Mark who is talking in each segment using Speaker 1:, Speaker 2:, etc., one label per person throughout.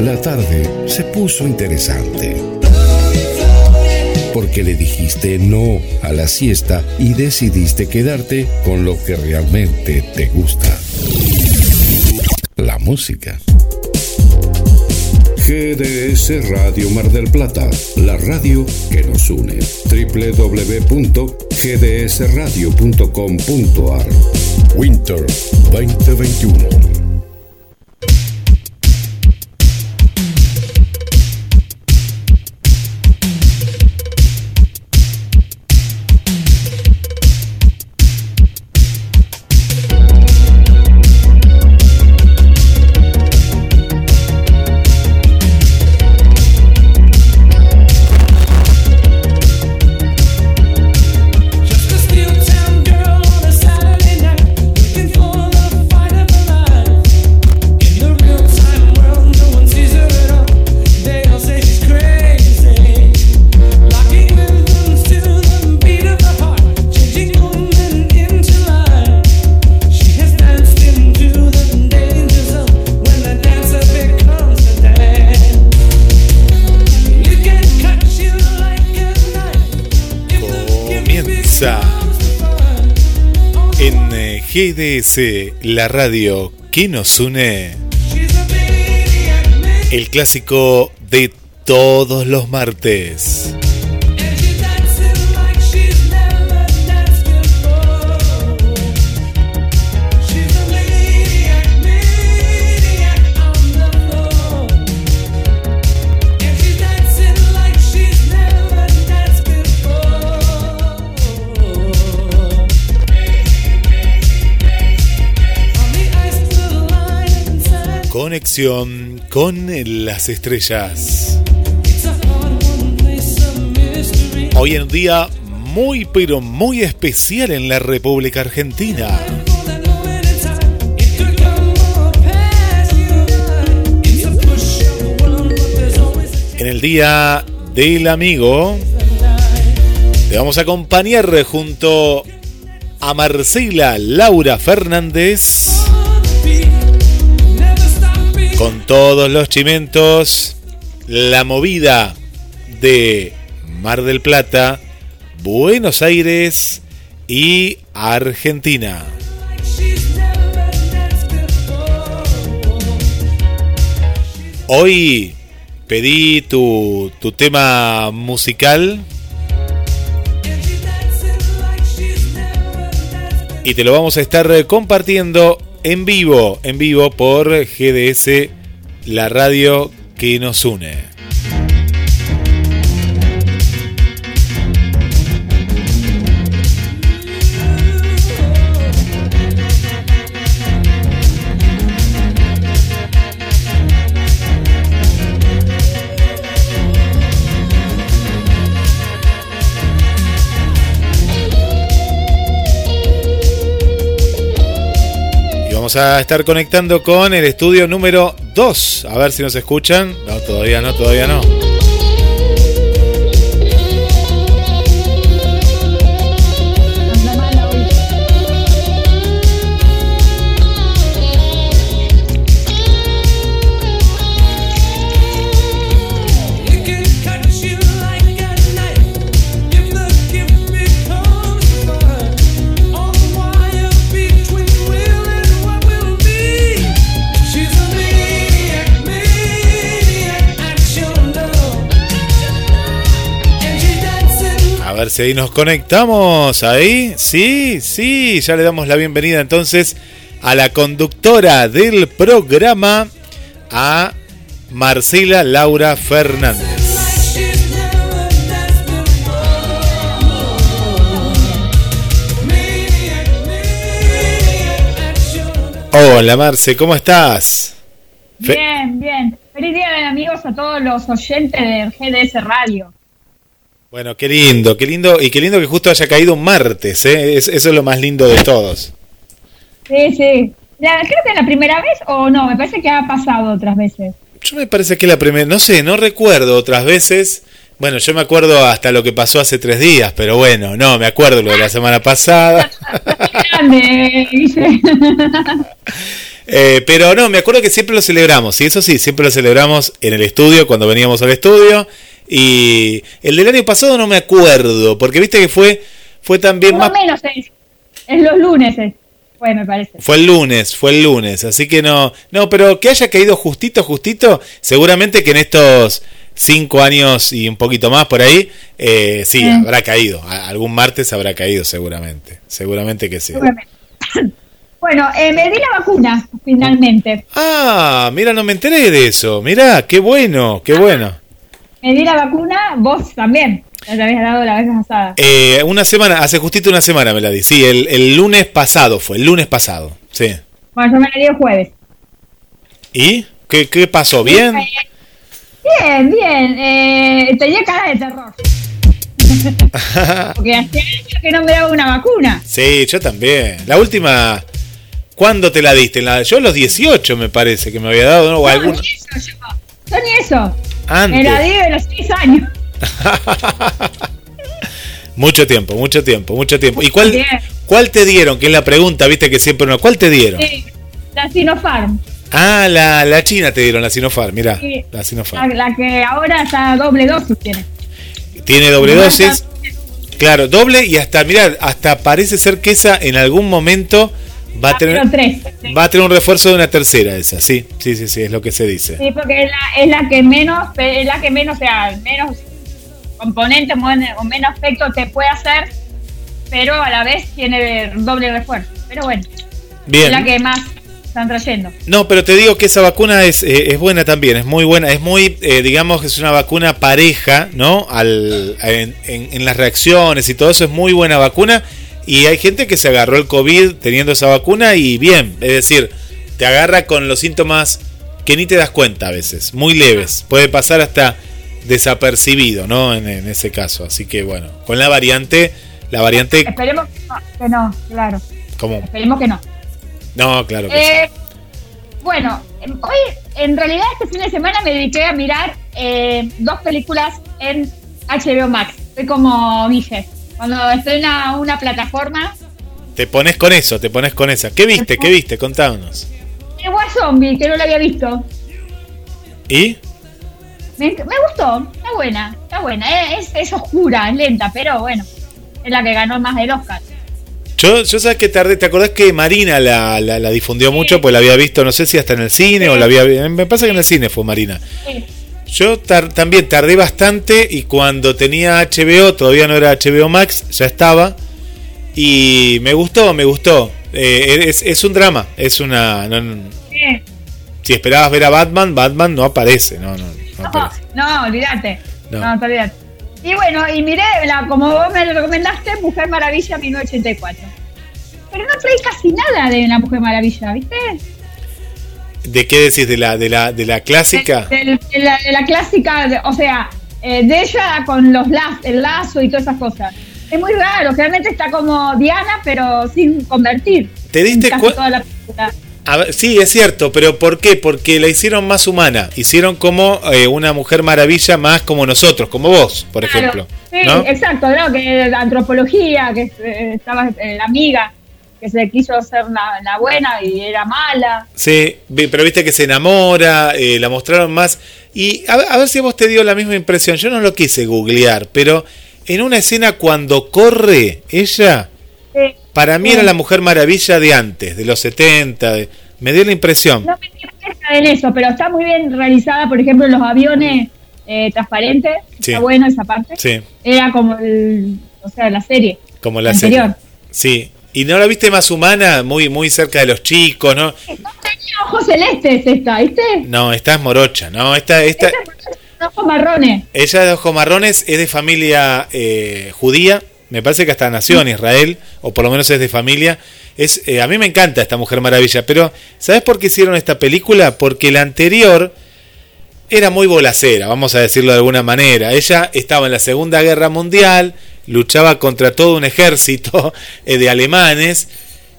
Speaker 1: La
Speaker 2: tarde se puso interesante. Porque le dijiste no a la siesta y decidiste quedarte con lo que realmente te gusta. La música. GDS Radio Mar del Plata, la radio que nos une. www.gdsradio.com.ar Winter 2021.
Speaker 3: GDS, la radio que nos une, el clásico de todos los martes. Conexión con las estrellas. Hoy en un día muy pero muy especial en la República Argentina. En el día del amigo te vamos a acompañar junto a Marcela Laura Fernández con todos los chimentos, la movida de Mar del Plata, Buenos Aires y Argentina. Hoy pedí tu, tu tema musical y te lo vamos a estar compartiendo en vivo, en vivo por GDS, la radio que nos une. Vamos a estar conectando con el estudio número 2. A ver si nos escuchan. No, todavía no, todavía no. Si ahí nos conectamos. Ahí, sí, sí. Ya le damos la bienvenida entonces a la conductora del programa, a Marcela Laura Fernández. Hola Marce, ¿cómo estás?
Speaker 4: Bien, bien. Feliz día amigos a todos los oyentes de GDS Radio.
Speaker 3: Bueno, qué lindo, qué lindo, y qué lindo que justo haya caído un martes, ¿eh? Es- eso es lo más lindo de todos.
Speaker 4: Sí, sí. La- creo que es la primera vez o no, me parece que ha pasado otras veces.
Speaker 3: Yo me parece que la primera, no sé, no recuerdo otras veces. Bueno, yo me acuerdo hasta lo que pasó hace tres días, pero bueno, no, me acuerdo lo de la semana pasada. Eh, pero no, me acuerdo que siempre lo celebramos, y eso sí, siempre lo celebramos en el estudio, cuando veníamos al estudio. Y el del año pasado no me acuerdo, porque viste que fue, fue también
Speaker 4: Más
Speaker 3: más...
Speaker 4: o menos es. Es los lunes, es. Pues me parece.
Speaker 3: Fue el lunes, fue el lunes, así que no, no, pero que haya caído justito, justito, seguramente que en estos cinco años y un poquito más por ahí, eh, sí,
Speaker 4: Mm.
Speaker 3: habrá caído, A- algún martes habrá caído seguramente, seguramente que sí.
Speaker 4: Seguramente. Bueno, eh, me di la vacuna, finalmente.
Speaker 3: Ah, mira, no me enteré de eso, mira, qué bueno, qué bueno.
Speaker 4: Me di la vacuna, vos también. Ya te habías dado la vez pasada.
Speaker 3: Eh, una semana, hace justito una semana me la di, sí, el, el lunes pasado fue, el lunes pasado, sí.
Speaker 4: Bueno, yo me la di el jueves.
Speaker 3: ¿Y? ¿Qué, qué pasó? ¿Bien?
Speaker 4: Bien, bien. Eh, tenía cara de terror. Porque hacía años que no me daba una vacuna.
Speaker 3: Sí, yo también. La última, ¿cuándo te la diste? En la- yo a los 18 me parece que me había dado, ¿no? O
Speaker 4: No,
Speaker 3: algún...
Speaker 4: ni eso yo. Yo ni eso.
Speaker 3: Antes.
Speaker 4: La di de los 6 años.
Speaker 3: Mucho tiempo, mucho tiempo, mucho tiempo. ¿Y cuál, cuál te dieron? Que es la pregunta, viste que siempre uno. ¿Cuál te dieron?
Speaker 4: Sí, la Sinopharm.
Speaker 3: Ah, la, la China te dieron, la Sinopharm, mirá.
Speaker 4: Sí.
Speaker 3: La Sinopharm.
Speaker 4: la que ahora está doble dosis tiene.
Speaker 3: Tiene doble dosis.
Speaker 4: está-
Speaker 3: Claro, doble y hasta, mirá, hasta parece ser que esa en algún momento va a tener,
Speaker 4: Ah, tres.
Speaker 3: va a tener un refuerzo de una tercera esa, sí, sí, sí, sí, es lo que se dice.
Speaker 4: Sí, porque es la, es la que menos, es la que menos, o sea, menos componentes o menos efecto te puede hacer, pero a la vez tiene doble refuerzo. Pero bueno,
Speaker 3: Bien.
Speaker 4: es la que más están trayendo.
Speaker 3: No, pero te digo que esa vacuna es, eh, es buena también, es muy buena, es muy, eh, digamos que es una vacuna pareja, ¿no? Al, en, en- en las reacciones y todo eso es muy buena vacuna. Y hay gente que se agarró el COVID teniendo esa vacuna y bien, es decir, te agarra con los síntomas que ni te das cuenta a veces, muy leves. Puede pasar hasta desapercibido, ¿no? En, en ese caso. Así que bueno, con la variante, la variante,
Speaker 4: Esperemos que no, que no, claro.
Speaker 3: como,
Speaker 4: Esperemos que no.
Speaker 3: no, claro que sí.
Speaker 4: Eh, bueno, em, hoy en realidad este fin de semana me dediqué a mirar eh, dos películas en HBO Max. Soy como dije, cuando estrena una plataforma,
Speaker 3: Te pones con eso, te pones con esa. ¿Qué viste? ¿Qué viste? Contanos.
Speaker 4: el Zombie, que no la había visto.
Speaker 3: ¿Y?
Speaker 4: Me, me gustó, está buena, está buena. Es, es oscura, es lenta, pero bueno, es la que ganó más del Oscar.
Speaker 3: Yo, yo sabes que tardé, ¿te acordás que Marina la, la, la difundió mucho? Pues la había visto, no sé si hasta en el cine o la había Me pasa que en el cine fue Marina.
Speaker 4: Sí.
Speaker 3: Yo tar- también tardé bastante y cuando tenía HBO, todavía no era HBO Max, ya estaba. Y me gustó, me gustó. Eh, es, es un drama, es una... no- no-
Speaker 4: Sí.
Speaker 3: si esperabas ver a Batman, Batman no aparece, no, no, no
Speaker 4: No,
Speaker 3: aparece.
Speaker 4: no, olvídate.
Speaker 3: No.
Speaker 4: No, te olvídate. Y bueno, y miré, la, como vos me lo recomendaste, Mujer Maravilla 1984. Pero no trae casi nada de la Mujer Maravilla, ¿viste?
Speaker 3: ¿De qué decís? ¿De la, de la, de la clásica?
Speaker 4: De, de- de la, de la clásica, de- o sea, eh, de ella con los laz, el lazo y todas esas cosas. Es muy raro, realmente está como Diana, pero sin convertir.
Speaker 3: ¿Te diste
Speaker 4: En casi
Speaker 3: cuen-
Speaker 4: toda la película.
Speaker 3: A ver, sí, es cierto, pero ¿por qué? Porque la hicieron más humana. Hicieron como eh, una mujer maravilla más como nosotros, como vos, por
Speaker 4: Claro.
Speaker 3: ejemplo.
Speaker 4: Sí,
Speaker 3: ¿no?
Speaker 4: exacto, ¿no? Que antropología, que eh, estaba eh, la amiga, que se quiso ser la, la buena y era mala.
Speaker 3: Sí, pero viste que se enamora, eh, la mostraron más. Y a, ver- a ver si vos te dio la misma impresión. Yo no lo quise googlear, pero en una escena cuando corre ella,
Speaker 4: Sí.
Speaker 3: para mí
Speaker 4: Sí.
Speaker 3: era la mujer maravilla de antes, de los 70. de- me dio la impresión.
Speaker 4: No me cuenta en eso, pero está muy bien realizada, por ejemplo, los aviones eh, transparentes.
Speaker 3: Sí.
Speaker 4: Está bueno esa parte.
Speaker 3: Sí,
Speaker 4: Era como el, o sea, la serie.
Speaker 3: como la
Speaker 4: Anterior.
Speaker 3: serie. Sí. ¿Y no la viste más humana, muy, muy cerca de los chicos, no?
Speaker 4: No tenía ojos celestes esta, ¿viste?
Speaker 3: No, esta es morocha, ¿no? Esta, esta,
Speaker 4: Esta con ojos marrones.
Speaker 3: ella de ojos marrones es de familia eh, judía, me parece que hasta nació en Israel, o por lo menos es de familia, Es, eh, a mí me encanta esta Mujer Maravilla, pero ¿sabes por qué hicieron esta película? Porque la anterior era muy bolacera, vamos a decirlo de alguna manera. Ella estaba en la Segunda Guerra Mundial, luchaba contra todo un ejército eh, de alemanes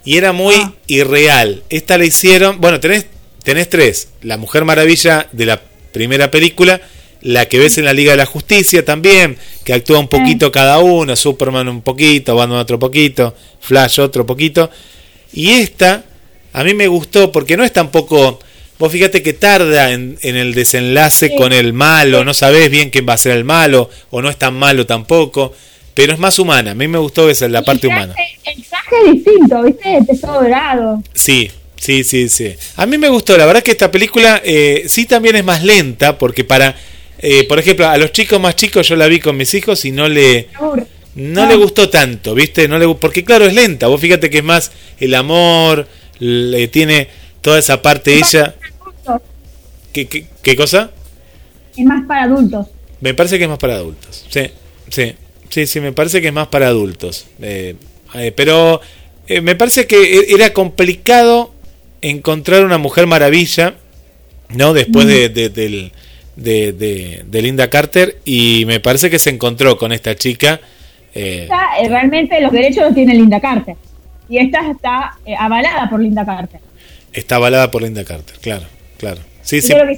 Speaker 3: y era muy
Speaker 4: Ah.
Speaker 3: irreal. Esta la hicieron, bueno, tenés, tenés tres. La Mujer Maravilla de la primera película, la que ves en la Liga de la Justicia también, que actúa un poquito cada uno, Superman un poquito, Batman otro poquito, Flash otro poquito. Y esta, a mí me gustó porque no es tampoco... Vos fíjate que tarda en, en el desenlace
Speaker 4: Sí.
Speaker 3: con el malo, no sabés bien quién va a ser el malo, o no es tan malo tampoco, pero es más humana. A mí me gustó esa, la parte
Speaker 4: el
Speaker 3: humana.
Speaker 4: El traje es distinto, ¿viste? Es todo dorado.
Speaker 3: Sí, sí, sí, sí. A mí me gustó, la verdad que esta película eh, sí también es más lenta, porque para, eh, por ejemplo, a los chicos más chicos yo la vi con mis hijos y no le, no le gustó tanto, ¿viste? No le, porque claro, es lenta. Vos fíjate que es más el amor, le tiene toda esa parte
Speaker 4: Es
Speaker 3: ella. ¿Qué, qué, qué cosa?
Speaker 4: Es más para adultos.
Speaker 3: Me parece que es más para adultos. Sí, sí, sí, sí, me parece que es más para adultos. Eh, eh, pero eh, me parece que e- era complicado encontrar una mujer maravilla, ¿no? Después de, de- del- de- Linda Carter y me parece que se encontró con esta chica. eh,
Speaker 4: realmente los derechos los tiene Linda Carter. Y esta está avalada por Linda Carter.
Speaker 3: está avalada por Linda Carter, claro, claro. Sí,
Speaker 4: Y
Speaker 3: sí.
Speaker 4: creo que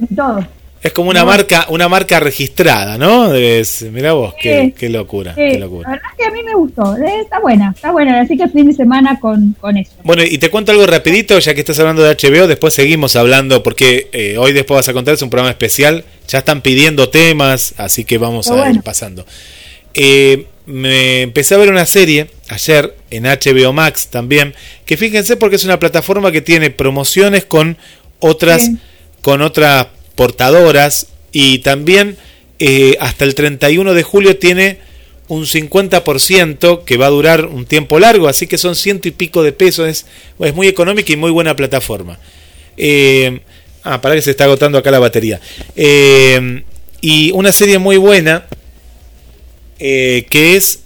Speaker 4: y todo.
Speaker 3: Es como una
Speaker 4: No.
Speaker 3: marca, una marca registrada, ¿no? Es, mirá vos, qué,
Speaker 4: Sí.
Speaker 3: qué locura,
Speaker 4: Sí,
Speaker 3: qué
Speaker 4: la verdad es que a mí me gustó. eh, está buena, está buena. Así que fin de semana con, con eso.
Speaker 3: Bueno, y te cuento algo rapidito, ya que estás hablando de HBO, después seguimos hablando, porque eh, hoy después vas a contar, es un programa especial, ya están pidiendo temas, así que vamos a ir pasando. Eh, me empecé a ver una serie ayer en HBO Max también, que fíjense porque es una plataforma que tiene promociones con otras,
Speaker 4: Bien.
Speaker 3: con otras portadoras y también eh, hasta el 31 de julio tiene un 50% que va a durar un tiempo largo, así que son ciento y pico de pesos, es, muy económica y muy buena plataforma. Eh, ah, para que se está agotando acá la batería. Eh, y una serie muy buena que es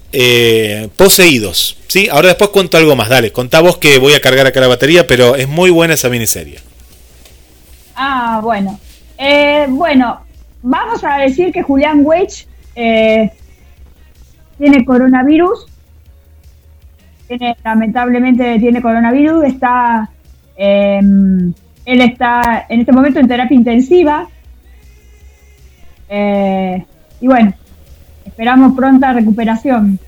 Speaker 3: Poseídos. ¿sí? Ahora después cuento algo más, dale, contá vos que voy a cargar acá la batería, pero es muy buena esa miniserie.
Speaker 4: Ah, bueno. Eh, bueno, vamos a decir que Julián Weich eh, tiene coronavirus. Lamentablemente tiene coronavirus. Está, eh, él está en este momento en terapia intensiva. Eh, y bueno, esperamos pronta recuperación,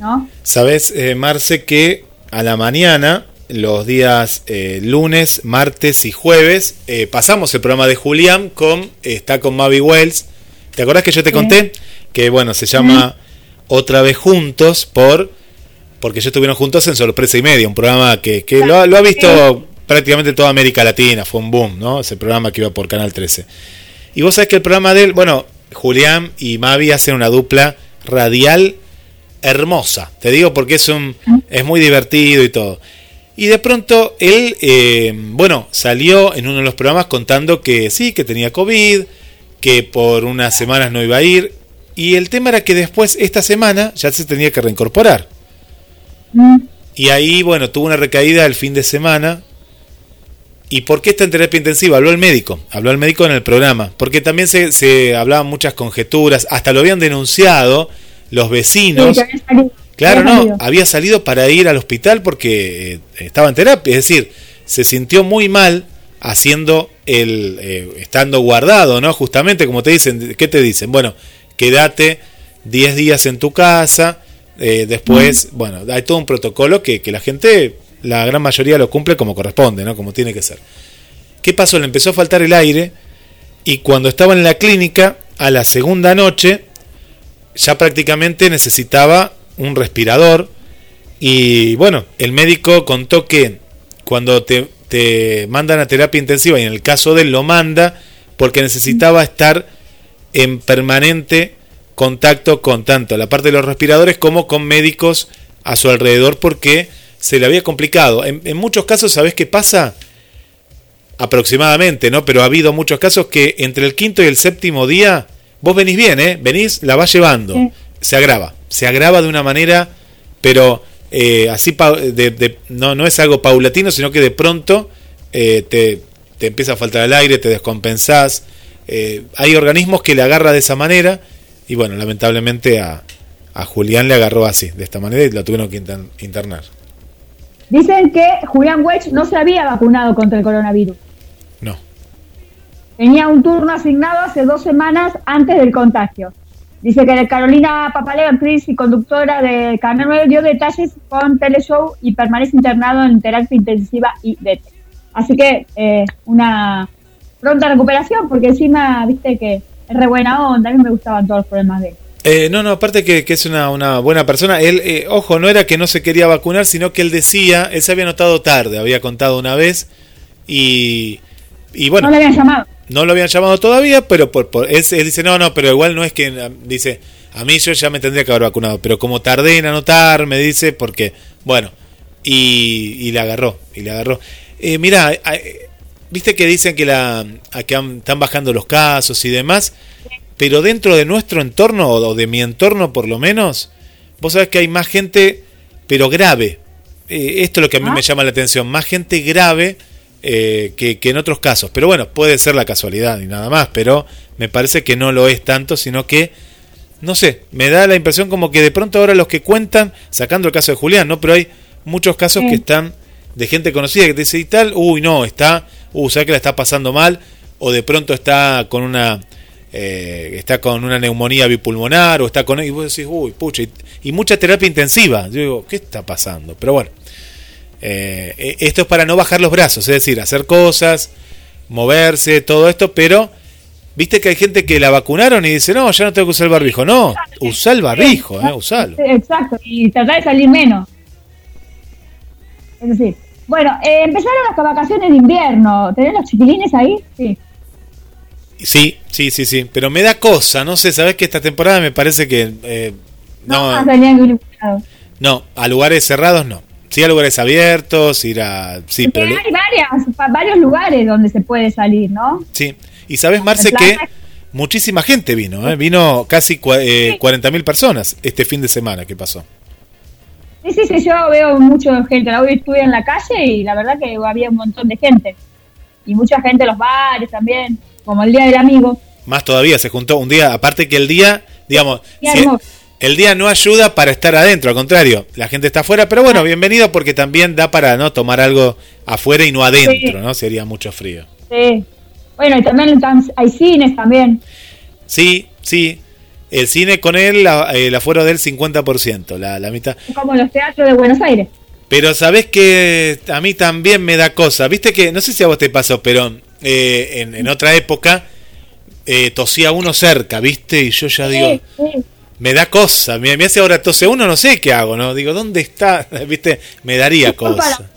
Speaker 4: ¿no?
Speaker 3: Sabes, Marce, que a la mañana, los días eh, lunes, martes y jueves, eh, pasamos el programa de Julián con, está con Mavi Wells. ¿Te acordás que yo te conté? Que bueno, se llama Otra vez Juntos por porque ellos estuvieron juntos en Sorpresa y Media, un programa que, que lo, ha- lo ha visto prácticamente toda América Latina, fue un boom, ¿no? Ese programa que iba por Canal 13. Y vos sabés que el programa de él, bueno, Julián y Mavi hacen una dupla radial hermosa. Te digo porque es un es muy divertido y todo. Y de pronto él, eh, bueno, salió en uno de los programas contando que sí, que tenía COVID, que por unas semanas no iba a ir. Y el tema era que después, esta semana, ya se tenía que reincorporar.
Speaker 4: Mm,
Speaker 3: Y ahí, bueno, tuvo una recaída el fin de semana. ¿Y por qué está en terapia intensiva? Habló el médico, habló el médico en el programa, porque también se, se hablaban muchas conjeturas, hasta lo habían denunciado los vecinos. Claro,
Speaker 4: había
Speaker 3: no,
Speaker 4: salido.
Speaker 3: había salido para ir al hospital porque eh, estaba en terapia, es decir, se sintió muy mal haciendo el, eh, estando guardado, ¿no? Justamente como te dicen, ¿qué te dicen? Bueno, quédate 10 días en tu casa, eh, después, bueno, hay todo un protocolo que, que la gente, la gran mayoría lo cumple como corresponde, ¿no? Como tiene que ser. ¿Qué pasó? Le empezó a faltar el aire y cuando estaba en la clínica, a la segunda noche, ya prácticamente necesitaba un respirador y bueno, el médico contó que cuando te, te mandan a terapia intensiva y en el caso de él lo manda porque necesitaba estar en permanente contacto con tanto la parte de los respiradores como con médicos a su alrededor porque se le había complicado. En, muchos casos, ¿sabes qué pasa? Aproximadamente, ¿no? Pero ha habido muchos casos que entre el quinto y el séptimo día, vos venís bien, ¿eh? Venís, la vas llevando. Se agrava. Se agrava de una manera, pero eh, así pa- de- de- no, no es algo paulatino, sino que de pronto eh, te, te empieza a faltar el aire, te descompensás. Eh, hay organismos que le agarra de esa manera y bueno, lamentablemente a, a Julián le agarró así, de esta manera y lo tuvieron que inter- internar.
Speaker 4: Dicen que Julián Wedge no se había vacunado contra el coronavirus.
Speaker 3: No.
Speaker 4: Tenía un turno asignado hace dos semanas antes del contagio. Dice que Carolina Papaleo, actriz y conductora de Canal 9, dio detalles con Teleshow y permanece internado en terapia intensiva y DT. Así que eh, una pronta recuperación, porque encima, viste que es re buena onda, a mí me gustaban todos los problemas de él.
Speaker 3: Eh, no, no, aparte que, que es una, una buena persona. Él, eh, ojo, no era que no se quería vacunar, sino que él decía, él se había notado tarde, había contado una vez y, y bueno,
Speaker 4: no le habían llamado.
Speaker 3: No lo habían llamado todavía, pero por, por- él, dice, no, no, pero igual no es que, eh, dice, a mí yo ya me tendría que haber vacunado, pero como tardé en anotar, me dice, porque, bueno, y, y le agarró, y le agarró. Eh, mira, viste que dicen que, la, que han- están bajando los casos y demás, pero dentro de nuestro entorno, o de mi entorno por lo menos, vos sabés que hay más gente, pero grave. Eh, esto es lo que a mí
Speaker 4: Ah.
Speaker 3: me llama la atención, más gente grave eh, que, que en otros casos. Pero bueno, puede ser la casualidad y nada más, pero me parece que no lo es tanto, sino que, no sé, me da la impresión como que de pronto ahora los que cuentan, sacando el caso de Julián, ¿no? Pero hay muchos casos
Speaker 4: Sí.
Speaker 3: que están de gente conocida que te dice y tal, uy, no, está, uh, ¿sabes que la está pasando mal? O de pronto está con una... eh, está con una neumonía bipulmonar o está con y vos decís uy pucha y, y mucha terapia intensiva yo digo qué está pasando pero bueno eh, eh, esto es para no bajar los brazos, es decir, hacer cosas, moverse, todo esto, pero viste que hay gente que la vacunaron y dice, no, ya no tengo que usar el barbijo. No, usa el barbijo, eh, usalo.
Speaker 4: Exacto, y tratar de salir menos. Es decir, bueno, eh, empezaron las vacaciones de invierno. ¿Tenés los chiquilines ahí? Sí.
Speaker 3: Sí, sí, sí, sí, pero me da cosa, no sé, sabes que esta temporada me parece que eh,
Speaker 4: No,
Speaker 3: no, no, a lugares cerrados no. Sí a lugares abiertos, ir a sí, pero
Speaker 4: hay varias, varios lugares donde se puede salir, ¿no?
Speaker 3: sí. Y sabes Marce que muchísima gente vino, eh, vino casi eh, 40.000 personas este fin de semana que pasó.
Speaker 4: Sí, sí, sí, yo veo mucha gente. Hoy estuve en la calle y la verdad que había un montón de gente. Y mucha gente en los bares también, como el Día del Amigo.
Speaker 3: Más todavía, se juntó un día, aparte que el día, digamos, si-. El día no ayuda para estar adentro, al contrario, la gente está afuera, pero
Speaker 4: Ah.
Speaker 3: bueno, bienvenido porque también da para no tomar algo afuera y no adentro,
Speaker 4: Sí.
Speaker 3: ¿no? Sería mucho frío.
Speaker 4: Sí. Bueno, y también hay cines también.
Speaker 3: Sí, sí, el cine con él, la- el afuero del 50%, la, la mitad.
Speaker 4: como los teatros de Buenos Aires.
Speaker 3: Pero sabés que a mí también me da cosa, viste que, no sé si a vos te pasó, pero eh, en, en otra época eh, tosía uno cerca, viste, y yo ya digo...
Speaker 4: Sí, sí.
Speaker 3: Me da cosa, me, me hace ahora tose uno, no sé qué hago, ¿no? Digo, ¿dónde está? ¿Viste? Me daría
Speaker 4: Es
Speaker 3: cosa.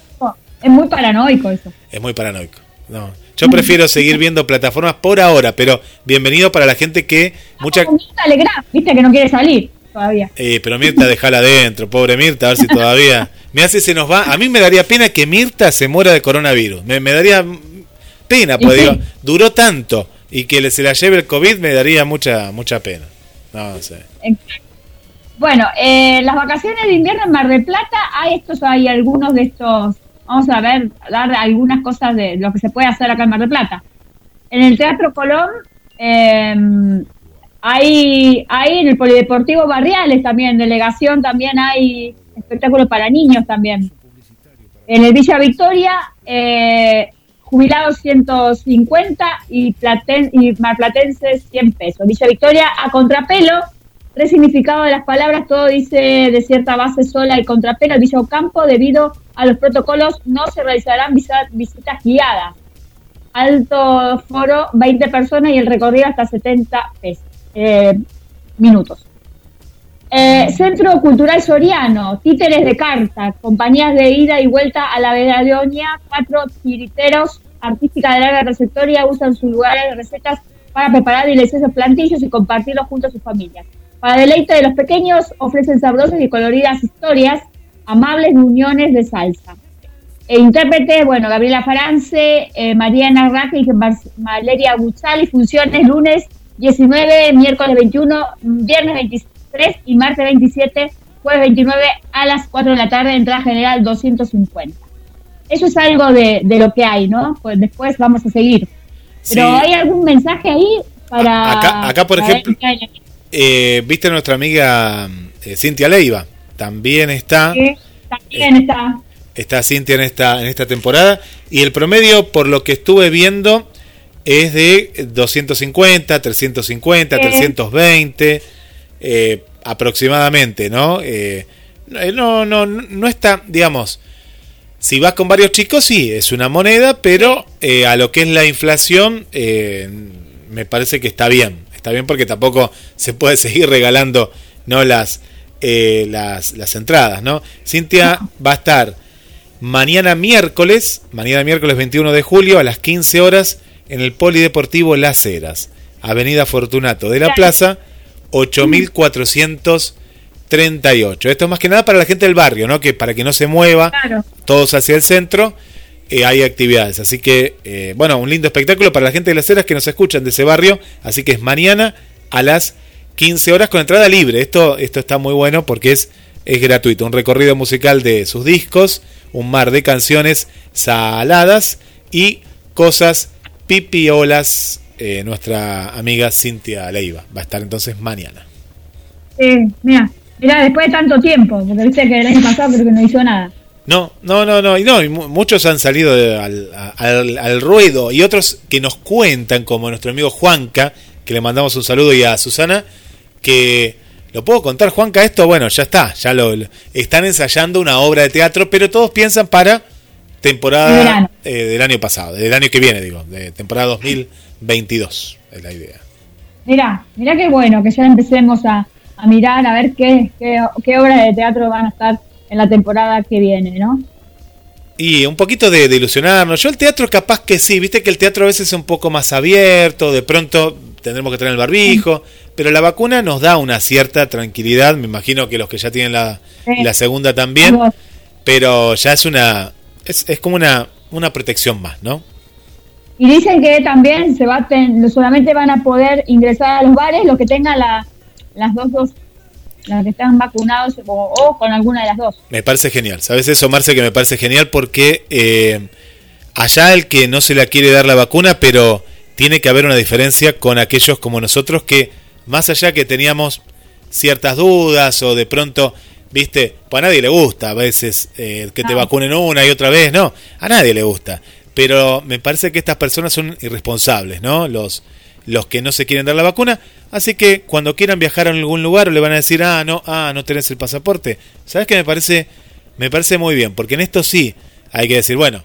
Speaker 4: Es muy paranoico eso.
Speaker 3: Es muy paranoico. No. Yo prefiero seguir viendo plataformas por ahora, pero bienvenido para la gente que mucha
Speaker 4: Mirta Legrand, viste que no quiere salir todavía.
Speaker 3: eh, pero Mirta déjala adentro, pobre Mirta, a ver si todavía me hace se nos va. A mí me daría pena que Mirta se muera de coronavirus. Me, me daría pena, pues
Speaker 4: sí.
Speaker 3: digo, duró tanto y que se la lleve el COVID me daría mucha mucha pena. No.
Speaker 4: Exacto. Bueno, eh, las vacaciones de invierno en Mar del Plata, hay estos, hay algunos de estos, vamos a ver, dar algunas cosas de lo que se puede hacer acá en Mar del Plata. En el Teatro Colón, eh, hay, hay en el Polideportivo Barriales también, delegación también hay espectáculos para niños también. En el Villa Victoria, eh, jubilados 150 y, platen, y marplatenses 100 pesos. Villa Victoria a contrapelo, resignificado de las palabras, todo dice de cierta base sola y contrapelo. El Villa Ocampo, debido a los protocolos, no se realizarán visa- visitas guiadas. Alto foro, 20 personas y el recorrido hasta 70 pesos, eh, minutos. Eh, Centro Cultural Soriano, títeres de carta, compañías de ida y vuelta a la Bedonia, cuatro tiriteros, artística de larga trayectoria, usan sus lugares de recetas para preparar deliciosos plantillos y compartirlos junto a sus familias. Para deleite de los pequeños, ofrecen sabrosas y coloridas historias, amables uniones de salsa. E intérprete, bueno, Gabriela Farance, eh, Mariana Raque y Valeria Buzzali, funciones lunes 19, miércoles 21, viernes 23 y martes 27 jueves 29 a las 4 de la tarde, entrada general 250. Eso es algo de, de lo que hay, ¿no? Pues después vamos a seguir. Pero
Speaker 3: Sí.
Speaker 4: ¿hay algún mensaje ahí para...
Speaker 3: Acá- acá, por
Speaker 4: para
Speaker 3: ejemplo, Eh, Viste a nuestra amiga eh, Cintia Leiva. También está.
Speaker 4: que también está...
Speaker 3: Está Cintia en esta, en esta temporada. Y el promedio, por lo que estuve viendo, es de 250, 350,
Speaker 4: Sí.
Speaker 3: 320 eh, aproximadamente, ¿no? Eh, no, no, no, no está, digamos, si vas con varios chicos, sí, es una moneda, pero eh, a lo que es la inflación, eh, me parece que está bien. Está bien porque tampoco se puede seguir regalando no las, eh, las, las entradas, ¿no? Cintia va a estar mañana miércoles, mañana miércoles 21 de julio a las 15 horas en el Polideportivo Las Heras, Avenida Fortunato de la. Plaza, 8438. Esto es más que nada para la gente del barrio, ¿no? Que para que no se mueva
Speaker 4: Claro.
Speaker 3: todos hacia el centro, eh, hay actividades. Así que, eh, bueno, un lindo espectáculo para la gente de las Heras que nos escuchan de ese barrio. Así que es mañana a las 15 horas con entrada libre. Esto, esto está muy bueno porque es, es gratuito. Un recorrido musical de sus discos, un mar de canciones saladas y cosas pipiolas. Eh, nuestra amiga Cintia Leiva va a estar entonces mañana.
Speaker 4: Sí, mira, mira, después de tanto tiempo, porque viste que el año pasado creo que no hizo nada.
Speaker 3: No, no, no, no, y no, y mu- muchos han salido de- al, al- al ruedo y otros que nos cuentan, como nuestro amigo Juanca, que le mandamos un saludo y a Susana, que lo puedo contar, Juanca, esto, bueno, ya está, ya lo, lo- están ensayando una obra de teatro, pero todos piensan para temporada eh, del año pasado, del año que viene, digo, de temporada 2022, es la idea.
Speaker 4: Mira, mira qué bueno que ya empecemos a, a mirar a ver qué, qué, qué obras de teatro van a estar en la temporada que viene, ¿no?
Speaker 3: Y un poquito de, de ilusionarnos. Yo el teatro capaz que sí, viste que el teatro a veces es un poco más abierto, de pronto tendremos que tener el barbijo, pero la vacuna nos da una cierta tranquilidad, me imagino que los que ya tienen la,
Speaker 4: Sí.
Speaker 3: la segunda también, pero ya es una, es, es como una, una protección más, ¿no?
Speaker 4: Y dicen que también se va a ten- solamente van a poder ingresar a los bares los que tengan la, las dos las que están vacunados o, o con alguna de las dos.
Speaker 3: Me parece genial. ¿Sabes eso, Marce? Que me parece genial porque eh, allá el que no se la quiere dar la vacuna, pero tiene que haber una diferencia con aquellos como nosotros que, más allá que teníamos ciertas dudas o de pronto, viste, pues a nadie le gusta a veces eh, que te vacunen una y otra vez, no, a nadie le gusta. Pero me parece que estas personas son irresponsables, ¿no? Los, los que no se quieren dar la vacuna. Así que cuando quieran viajar a algún lugar le van a decir, ah, no, ah, no tenés el pasaporte. ¿Sabes qué me parece? Me parece muy bien, porque en esto sí hay que decir, bueno,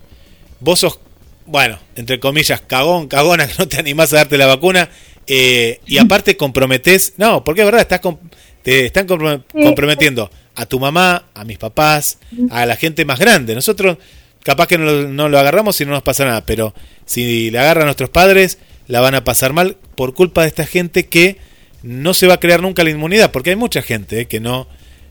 Speaker 3: vos sos, bueno, entre comillas, cagón, cagona, que no te animás a darte la vacuna, eh, y aparte comprometés, no, porque es verdad, estás com- te están comprometiendo a tu mamá, a mis papás, a la gente más grande. Nosotros capaz que no lo, no lo agarramos y no nos pasa nada, pero si le agarran a nuestros padres, la van a pasar mal por culpa de esta gente que no se va a crear nunca la inmunidad, porque hay mucha gente eh, que no,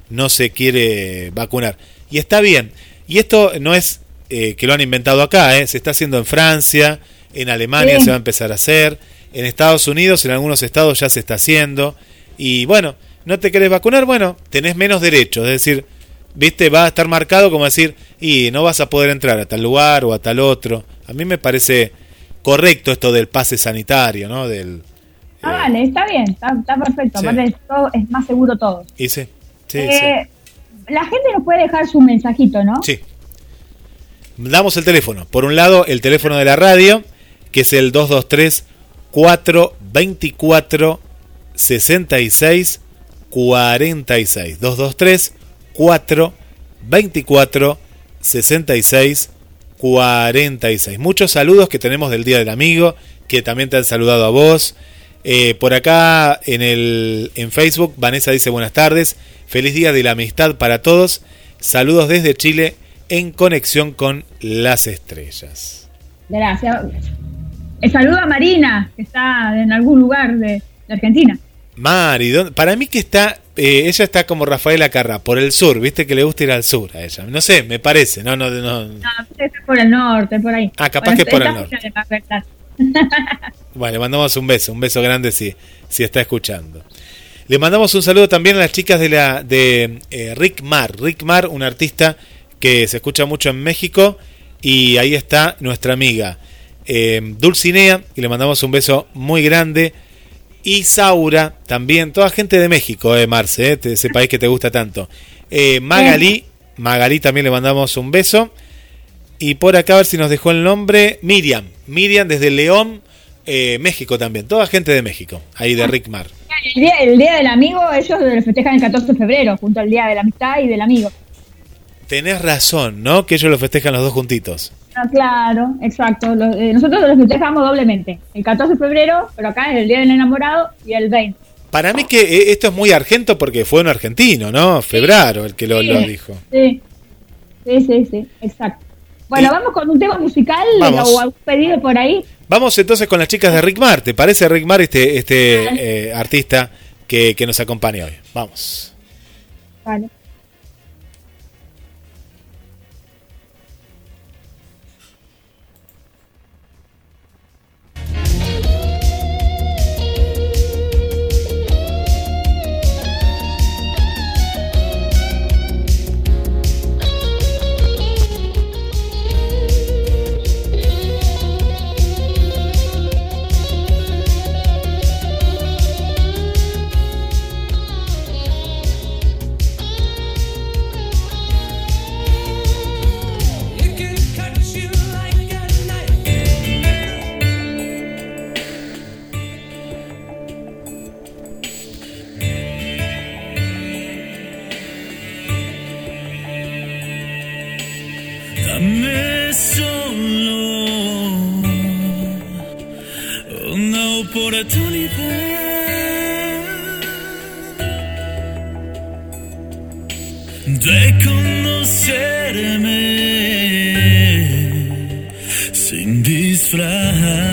Speaker 3: no se quiere vacunar. Y está bien. Y esto no es eh, que lo han inventado acá, eh, se está haciendo en Francia, en Alemania
Speaker 4: Sí.
Speaker 3: se va a empezar a hacer, en Estados Unidos, en algunos estados ya se está haciendo. Y bueno, no te querés vacunar, bueno, tenés menos derechos, es decir, viste, va a estar marcado como decir, y no vas a poder entrar a tal lugar o a tal otro. A mí me parece correcto esto del pase sanitario, ¿no? Del,
Speaker 4: Ah,
Speaker 3: eh,
Speaker 4: vale, está bien, está, está perfecto.
Speaker 3: Sí.
Speaker 4: Aparte, es, todo, es más seguro todo.
Speaker 3: y sí, sí,
Speaker 4: Eh, La gente nos puede dejar su mensajito, ¿no?
Speaker 3: sí. Sí. Damos el teléfono. Por un lado, el teléfono de la radio, que es el 223 424 66 46. 223 424 66 46. Muchos saludos que tenemos del Día del Amigo, que también te han saludado a vos. Eh, por acá en, el, en Facebook, Vanessa dice buenas tardes, feliz día de la amistad para todos, saludos desde Chile en conexión con las estrellas.
Speaker 4: Gracias. Eh, saludo a Marina, que está en algún lugar de Argentina.
Speaker 3: Mari, ¿dónde- para mí que está, eh, ella está como Rafaela Carrá, por el sur, viste que le gusta ir al sur a ella. No sé, me parece, no, no, no.
Speaker 4: No, es por el norte, por ahí.
Speaker 3: Ah, capaz que por el norte. Bueno, le mandamos un beso, un beso grande si, si está escuchando. Le mandamos un saludo también a las chicas de la de eh, Rick Mar. Rick Mar, un artista que se escucha mucho en México. Y ahí está nuestra amiga eh, Dulcinea, y le mandamos un beso muy grande. Y Saura, también, toda gente de México, eh, Marce, eh, ese país que te gusta tanto. Eh, Magali, Magali también le mandamos un beso. Y por acá a ver si nos dejó el nombre. Miriam, Miriam desde León, eh, México también. Toda gente de México, ahí de Rick Mar.
Speaker 4: El día, el día del amigo, ellos lo festejan el 14 de febrero, junto al día de la amistad y del amigo.
Speaker 3: Tenés razón, ¿no? Que ellos lo festejan los dos juntitos.
Speaker 4: Ah, claro, exacto. Lo- eh, nosotros lo festejamos doblemente. El 14 de febrero, pero acá es el día del enamorado y el 20.
Speaker 3: Para mí que eh, esto es muy argento porque fue un argentino, ¿no? Febraro el que lo, dijo.
Speaker 4: Sí, sí, sí, sí, exacto. Bueno, vamos con un tema musical o algún pedido por ahí.
Speaker 3: Vamos entonces con las chicas de Rick Mar. ¿Te parece Rick Mar este, este eh, artista que, que nos acompaña hoy? Vamos.
Speaker 4: Vale.
Speaker 5: Conocerme sin disfraz.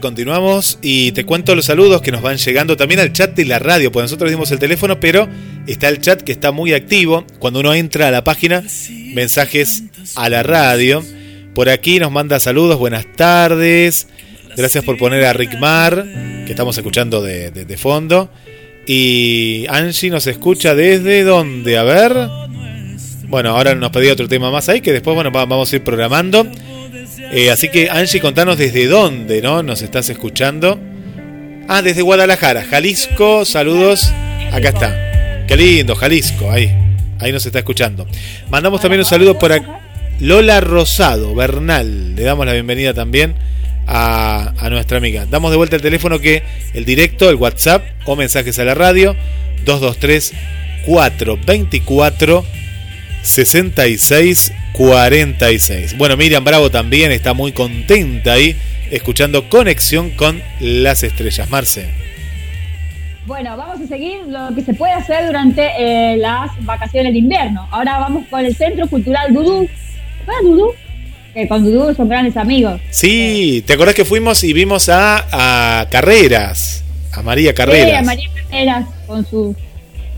Speaker 3: Continuamos y te cuento los saludos que nos van llegando también al chat de la radio, pues nosotros dimos el teléfono, pero está el chat que está muy activo. Cuando uno entra a la página, mensajes a la radio. Por aquí nos manda saludos, buenas tardes. Gracias por poner a Rick Mar, que estamos escuchando de, de- de fondo. Y Angie nos escucha desde dónde, a ver. Bueno, ahora nos pedí otro tema más ahí que después bueno va- vamos a ir programando. Eh, así que Angie, contanos desde dónde, ¿no? Nos estás escuchando. Ah, desde Guadalajara, Jalisco. Saludos. Acá está. Qué lindo, Jalisco. Ahí, ahí nos está escuchando. Mandamos también un saludo por. Lola Rosado, Bernal. Le damos la bienvenida también a, a nuestra amiga. Damos de vuelta el teléfono que el directo, el WhatsApp o mensajes a la radio 223 424 6646. Bueno, Miriam Bravo también está muy contenta ahí escuchando Conexión con las Estrellas. Marce.
Speaker 4: Bueno, vamos a seguir lo que se puede hacer durante eh, las vacaciones de invierno. Ahora vamos con el Centro Cultural Dudú. ¿Cuál es Dudú? Que con Dudú son grandes amigos.
Speaker 3: Sí, ¿te acordás que fuimos y vimos a, a Carreras? A María Carreras.
Speaker 4: Sí, a María Carreras con sus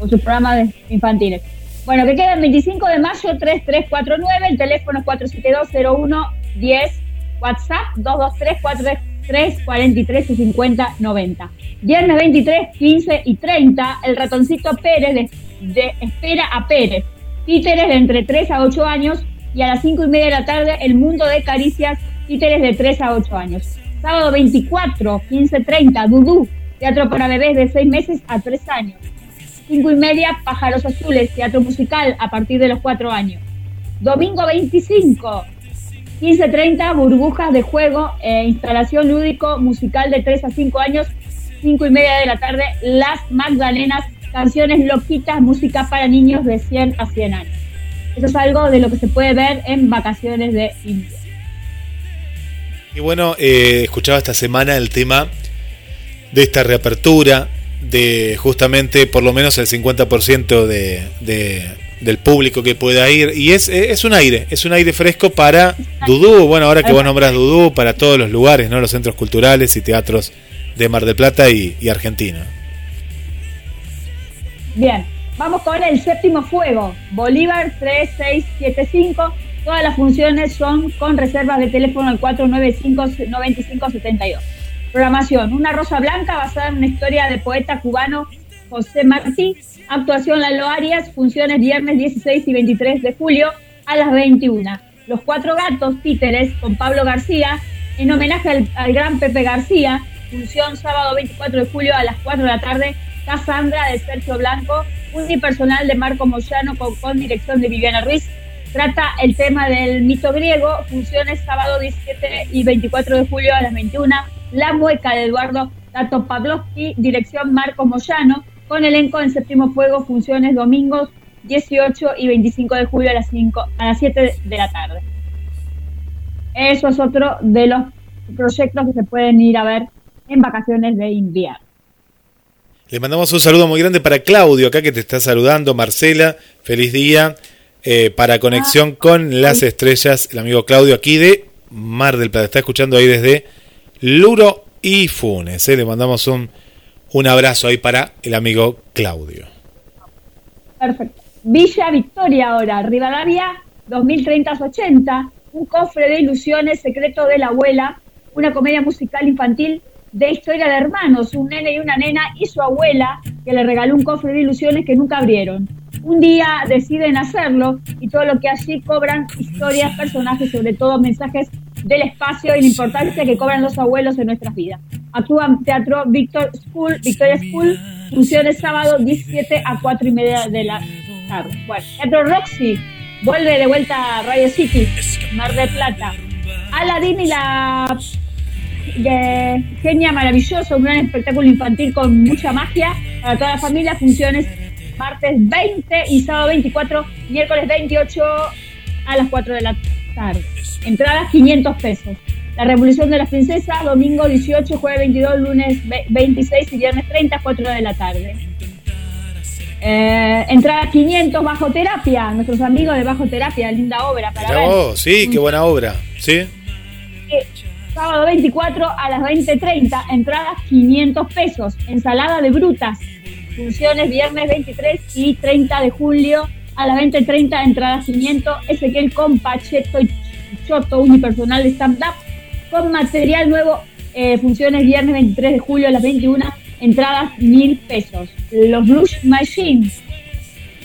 Speaker 4: con sus programas de- infantiles. Bueno, que queda el 25 de mayo 3349, el teléfono es 472-0110, WhatsApp 223-433-43-50-90. Viernes 23, 15 y 30, el ratoncito Pérez de, de Espera a Pérez. Títeres de entre 3 a 8 años y a las 5 y media de la tarde, el mundo de caricias, títeres de 3 a 8 años. Sábado 24, 15, 30, Dudú, teatro para bebés de 6 meses a 3 años. 5 y media, Pájaros Azules, teatro musical a partir de los 4 años. Domingo 25, 15.30, Burbujas de Juego, eh, instalación lúdico musical de 3 a 5 años, 5 y media de la tarde, Las Magdalenas, canciones loquitas, música para niños de 100 a 100 años. Eso es algo de lo que se puede ver en vacaciones de invierno.
Speaker 3: Y bueno, eh, escuchaba esta semana el tema de esta reapertura, de justamente por lo menos el 50% de, de- del público que pueda ir. Y es, es un aire, es un aire fresco para Dudú. Bueno, ahora que vos nombras Dudú, para todos los lugares, ¿no? Los centros culturales y teatros de Mar del Plata y, y Argentina.
Speaker 4: Bien, vamos con el séptimo fuego, Bolívar 3675. Todas las funciones son con reservas de teléfono al 495-9572. Programación, Una Rosa Blanca basada en una historia del poeta cubano José Martí. Actuación Lalo Arias, funciones viernes 16 y 23 de julio a las 21. Los Cuatro Gatos, títeres, con Pablo García, en homenaje al, gran Pepe García. Función sábado 24 de julio a las 4 de la tarde. Cassandra de Sergio Blanco, unipersonal de Marco Moyano con, con dirección de Viviana Ruiz. Trata el tema del mito griego, funciones sábado 17 y 24 de julio a las 21. La mueca de Eduardo Tato Pavlovsky, dirección Marco Moyano, con elenco en séptimo fuego, funciones domingos 18 y 25 de julio a las 5, a las 7 de la tarde. Eso es otro de los proyectos que se pueden ir a ver en vacaciones de invierno.
Speaker 3: Le mandamos un saludo muy grande para Claudio, acá que te está saludando. Marcela, feliz día. eh, para conexión con las estrellas, el amigo Claudio aquí de Mar del Plata. Está escuchando ahí desde Luro y Funes. eh. Le mandamos un, un abrazo ahí para el amigo Claudio.
Speaker 4: Perfecto. Villa Victoria ahora, Rivadavia 2030-80, un cofre de ilusiones, secreto de la abuela, una comedia musical infantil de historia de hermanos, un nene y una nena y su abuela que le regaló un cofre de ilusiones que nunca abrieron. Un día deciden hacerlo y todo lo que allí cobran historias, personajes, sobre todo mensajes del espacio y la importancia que cobran los abuelos en nuestras vidas. Actúan Teatro School, Victoria School, funciones sábado 17 a 4 y media de la tarde. Bueno, Teatro Roxy, vuelve de vuelta a Radio City, Mar del Plata. Aladdin y la de Genia Maravilloso, un gran espectáculo infantil con mucha magia para toda la familia, funciones martes 20 y sábado 24, miércoles 28 a las 4 de la tarde. Entradas 500 pesos. La Revolución de las Princesas, domingo 18, jueves 22, lunes ve- 26 y viernes 30, 4 de la tarde. Eh, entrada 500 bajo terapia, nuestros amigos de bajo terapia, linda obra para
Speaker 3: Mirá
Speaker 4: ver.
Speaker 3: vos, sí, qué buena obra. ¿Sí?
Speaker 4: Sábado 24 a las 20.30, entradas 500 pesos. Ensalada de brutas. Funciones viernes 23 y 30 de julio a las 20.30, entradas 500. Ezequiel con Pacheto y Choto, unipersonal de stand-up. Con material nuevo, eh, funciones viernes 23 de julio a las 21, entradas 1000 pesos. Los Blues Machines.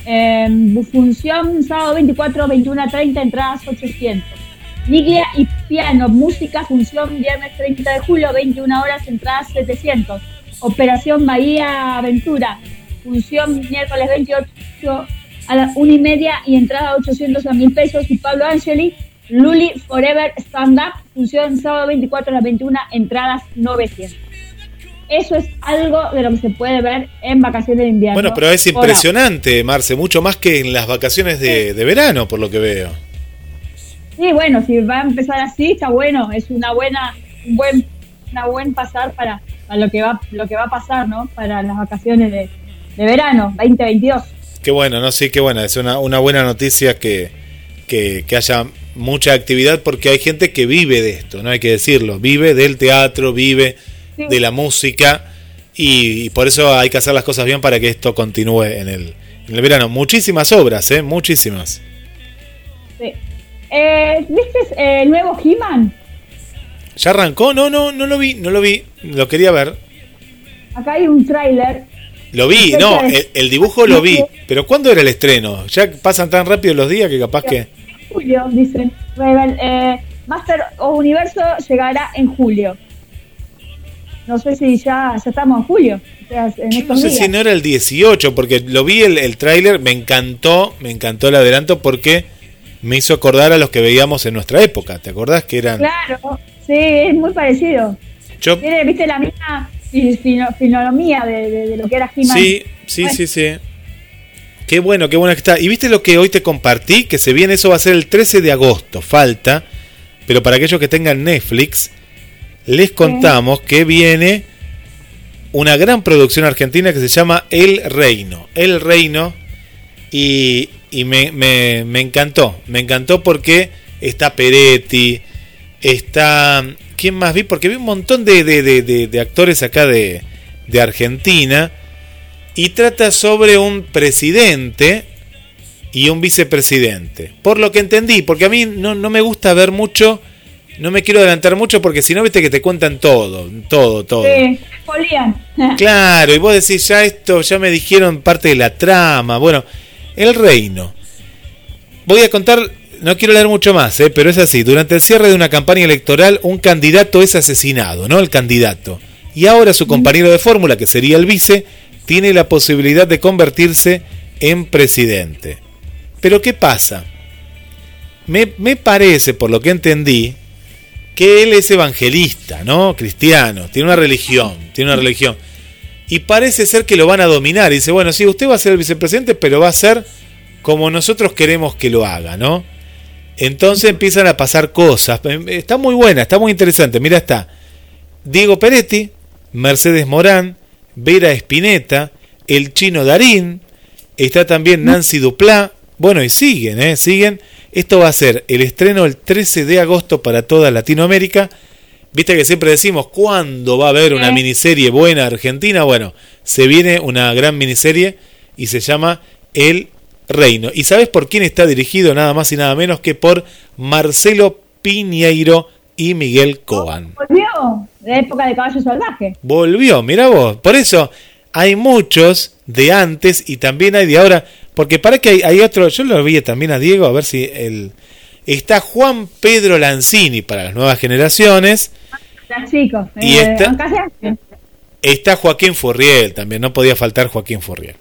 Speaker 4: Eh, función sábado 24, 21 a 30, entradas 800. Niglia y piano, música, función viernes 30 de julio, 21 horas, entradas 700. Operación Bahía Aventura, función miércoles 28 a las 1 y media y entrada 800 a 1000 pesos. Y Pablo Angeli, Luli Forever Stand Up, función sábado 24 a las 21, entradas 900. Eso es algo de lo que se puede ver en vacaciones de invierno.
Speaker 3: Bueno, pero es impresionante, Marce, mucho más que en las vacaciones de, de verano, por lo que veo.
Speaker 4: Sí, bueno, si va a empezar así, está bueno, es una buena, un buen, una buen pasar para, para lo que va, lo que va a pasar, ¿no? Para las vacaciones de, de verano, 2022.
Speaker 3: Qué bueno, ¿no? Sí, qué buena. Es una, una buena noticia que, que, que haya mucha actividad porque hay gente que vive de esto, no hay que decirlo. Vive del teatro, vive
Speaker 4: Sí.
Speaker 3: de la música y, y por eso hay que hacer las cosas bien para que esto continúe en el, en el verano. Muchísimas obras, ¿eh? Muchísimas.
Speaker 4: Sí. Eh, ¿Viste eh, el nuevo He-Man?
Speaker 3: ¿Ya arrancó? No, no, no lo vi, no lo vi. Lo quería ver.
Speaker 4: Acá hay un tráiler.
Speaker 3: Lo vi, no, el, el dibujo lo vi. Pero ¿cuándo era el estreno? Ya pasan tan rápido los días que capaz que...
Speaker 4: Julio, dicen. Eh, Master of Universo llegará en julio. No sé si ya, ya estamos en julio. o sea, en
Speaker 3: Yo no sé
Speaker 4: días.
Speaker 3: si no era el 18, porque lo vi el, el tráiler, me encantó, me encantó el adelanto porque me hizo acordar a los que veíamos en nuestra época. ¿Te acordás que eran?
Speaker 4: Claro, sí, es muy parecido.
Speaker 3: Yo,
Speaker 4: Tiene, viste, la misma fino- de, de- de lo que era He-Man.
Speaker 3: sí, sí, sí, sí. Qué bueno, qué bueno que está. Y viste lo que hoy te compartí, que se viene, eso va a ser el 13 de agosto, falta. Pero para aquellos que tengan Netflix, les contamos que viene una gran producción argentina que se llama El Reino. El Reino. Y, y me, me- me encantó. Me encantó porque está Peretti. Está. ¿Quién más vi? Porque vi un montón de, de- de- de- actores acá de, de Argentina. Y trata sobre un presidente y un vicepresidente. Por lo que entendí, porque a mí no, no me gusta ver mucho. No me quiero adelantar mucho porque si no, viste que te cuentan todo, todo, todo.
Speaker 4: Sí.
Speaker 3: Claro, y vos decís, ya esto, ya me dijeron parte de la trama. Bueno, el reino. Voy a contar, no quiero leer mucho más, ¿eh? pero es así. Durante el cierre de una campaña electoral, un candidato es asesinado, ¿no? El candidato. Y ahora su compañero de fórmula, que sería el vice, tiene la posibilidad de convertirse en presidente. Pero ¿qué pasa? Me, me parece, por lo que entendí, que él es evangelista, ¿no? Cristiano, tiene una religión, tiene una religión. Y parece ser que lo van a dominar. Y dice, bueno, sí, usted va a ser el vicepresidente, pero va a ser como nosotros queremos que lo haga, ¿no? Entonces empiezan a pasar cosas. Em, Está muy buena, está muy interesante. Mira, está Diego Peretti, Mercedes Morán, Vera Espineta, el chino Darín, está también Nancy Duplá. Bueno, y siguen, ¿eh? Siguen. Esto va a ser el estreno el 13 de agosto para toda Latinoamérica. Viste que siempre decimos, ¿cuándo va a haber una
Speaker 4: Sí.
Speaker 3: miniserie buena argentina? Bueno, se viene una gran miniserie y se llama El Reino. ¿Y sabes por quién está dirigido? Nada más y nada menos que por Marcelo Piñeiro y Miguel Coan.
Speaker 4: Volvió de época de caballo salvaje.
Speaker 3: Volvió, mira vos. Por eso hay muchos de antes y también hay de ahora. Porque para que hay, hay otro, yo lo vi también a Diego, a ver si el... Está Juan Pedro Lanzini para las nuevas generaciones. Y
Speaker 4: eh, se hace.
Speaker 3: Está Joaquín Furriel también, no podía faltar Joaquín Furriel.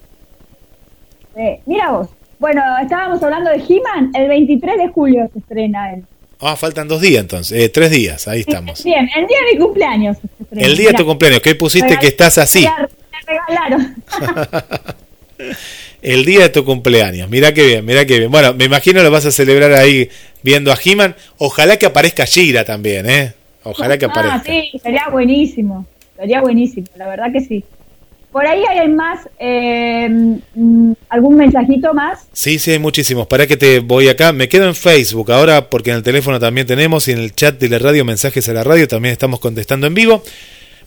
Speaker 4: Eh, mira vos. Bueno, estábamos hablando de He-Man. El 23 de julio se estrena él.
Speaker 3: Ah, faltan dos días entonces, eh, tres días, ahí estamos.
Speaker 4: Bien, el día de mi cumpleaños. se estrena.
Speaker 3: El día de tu
Speaker 4: Mirá.
Speaker 3: cumpleaños, que pusiste que estás así.
Speaker 4: Me regalaron.
Speaker 3: El día de tu cumpleaños, mira qué bien, mira qué bien. Bueno, me imagino lo vas a celebrar ahí viendo a He-Man. Ojalá que aparezca Shira también, ¿eh? Ojalá que aparezca.
Speaker 4: Ah, sí, sería buenísimo. Sería buenísimo, la verdad que sí. Por ahí hay más, eh, mm, algún mensajito más.
Speaker 3: Sí, sí, hay muchísimos. Para que te voy acá. Me quedo en Facebook ahora porque en el teléfono también tenemos y en el chat de la radio, mensajes a la radio, también estamos contestando en vivo.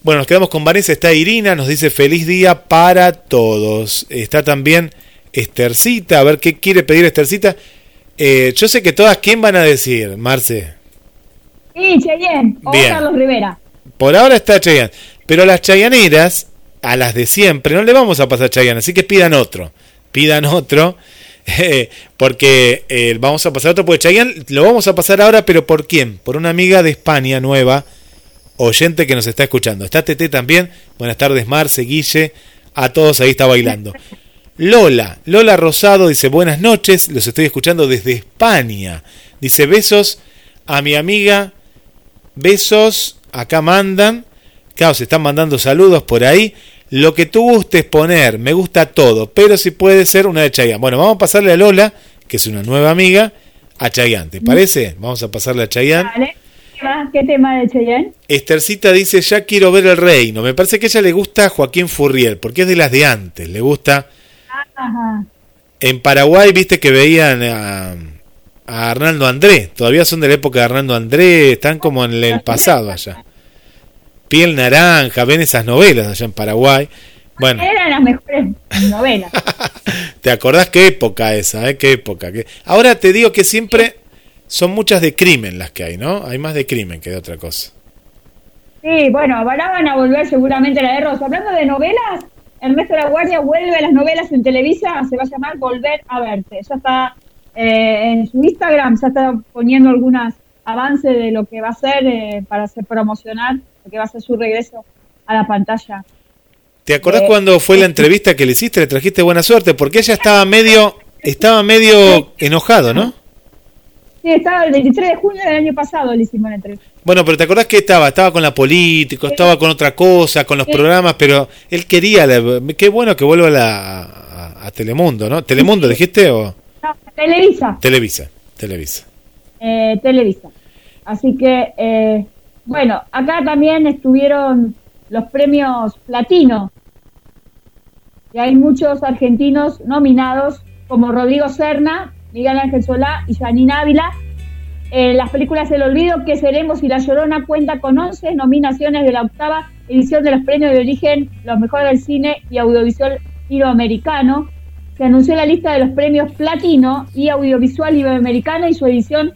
Speaker 3: Bueno, nos quedamos con Vanessa, está Irina, nos dice feliz día para todos. Está también Estercita, a ver qué quiere pedir Estercita. Eh, yo sé que todas, ¿quién van a decir, Marce?
Speaker 4: Y Cheyenne, o
Speaker 3: Bien.
Speaker 4: Carlos Rivera.
Speaker 3: Por ahora está Chayanne. Pero las chayaneras, a las de siempre, no le vamos a pasar Chayanne, así que pidan otro. Pidan otro. eh, porque eh, vamos a pasar otro, porque Chayanne lo vamos a pasar ahora, pero ¿por quién? Por una amiga de España nueva, oyente que nos está escuchando. Está Tete también. Buenas tardes, Marce, Guille. A todos ahí está bailando. Lola, Lola Rosado dice buenas noches, los estoy escuchando desde España. Dice besos a mi amiga, besos, acá mandan, claro, se están mandando saludos por ahí. Lo que tú gustes poner, me gusta todo, pero si puede ser una de Chayanne. Bueno, vamos a pasarle a Lola, que es una nueva amiga, a Chayanne, ¿te parece? Vamos a pasarle a Chayanne.
Speaker 4: Vale. ¿Qué tema- ¿Qué tema de Cheyenne?
Speaker 3: Estercita dice, ya quiero ver el reino. Me parece que a ella le gusta Joaquín Furriel, porque es de las de antes, le gusta...
Speaker 4: Ajá.
Speaker 3: En Paraguay, viste que veían a, a Arnaldo André. Todavía son de la época de Arnaldo André. Están como en el pasado allá. Piel naranja, ven esas novelas allá en Paraguay. Bueno,
Speaker 4: Eran las mejores novelas.
Speaker 3: ¿te acordás qué época esa? Eh? ¿Qué época? ¿Qué- Ahora te digo que siempre son muchas de crimen las que hay, ¿no? Hay más de crimen que de otra cosa.
Speaker 4: Sí, bueno, ahora van a volver seguramente la de Rosa. Hablando de novelas, Ernesto La Guardia vuelve a las novelas en Televisa, se va a llamar Volver a Verte. Ya está eh, en su Instagram, ya está poniendo algunos avances de lo que va a hacer eh, para hacer promocionar, lo que va a ser su regreso a la pantalla.
Speaker 3: ¿Te acordás
Speaker 4: Eh,
Speaker 3: cuando fue la entrevista que le hiciste? Le trajiste buena suerte, porque ella estaba medio, estaba medio enojado, ¿no?
Speaker 4: Sí, estaba el 23 de junio del año pasado, le hicimos la entrevista.
Speaker 3: Bueno, pero ¿te acordás que estaba? Estaba con la política, estaba con otra cosa, con los programas, pero él quería, la- qué bueno que vuelva la, a, a Telemundo, ¿no? ¿Telemundo dijiste o
Speaker 4: No, Televisa.
Speaker 3: Televisa? Televisa.
Speaker 4: Eh, Televisa. Así que, eh, bueno, acá también estuvieron los premios platino. Y hay muchos argentinos nominados, como Rodrigo Serna, Miguel Ángel Solá y Janine Ávila. Eh, las películas El Olvido, Que Seremos y La Llorona cuenta con 11 nominaciones de la octava edición de los premios de origen, los mejores del cine y audiovisual iberoamericano. Se anunció la lista de los premios platino y audiovisual iberoamericano y su edición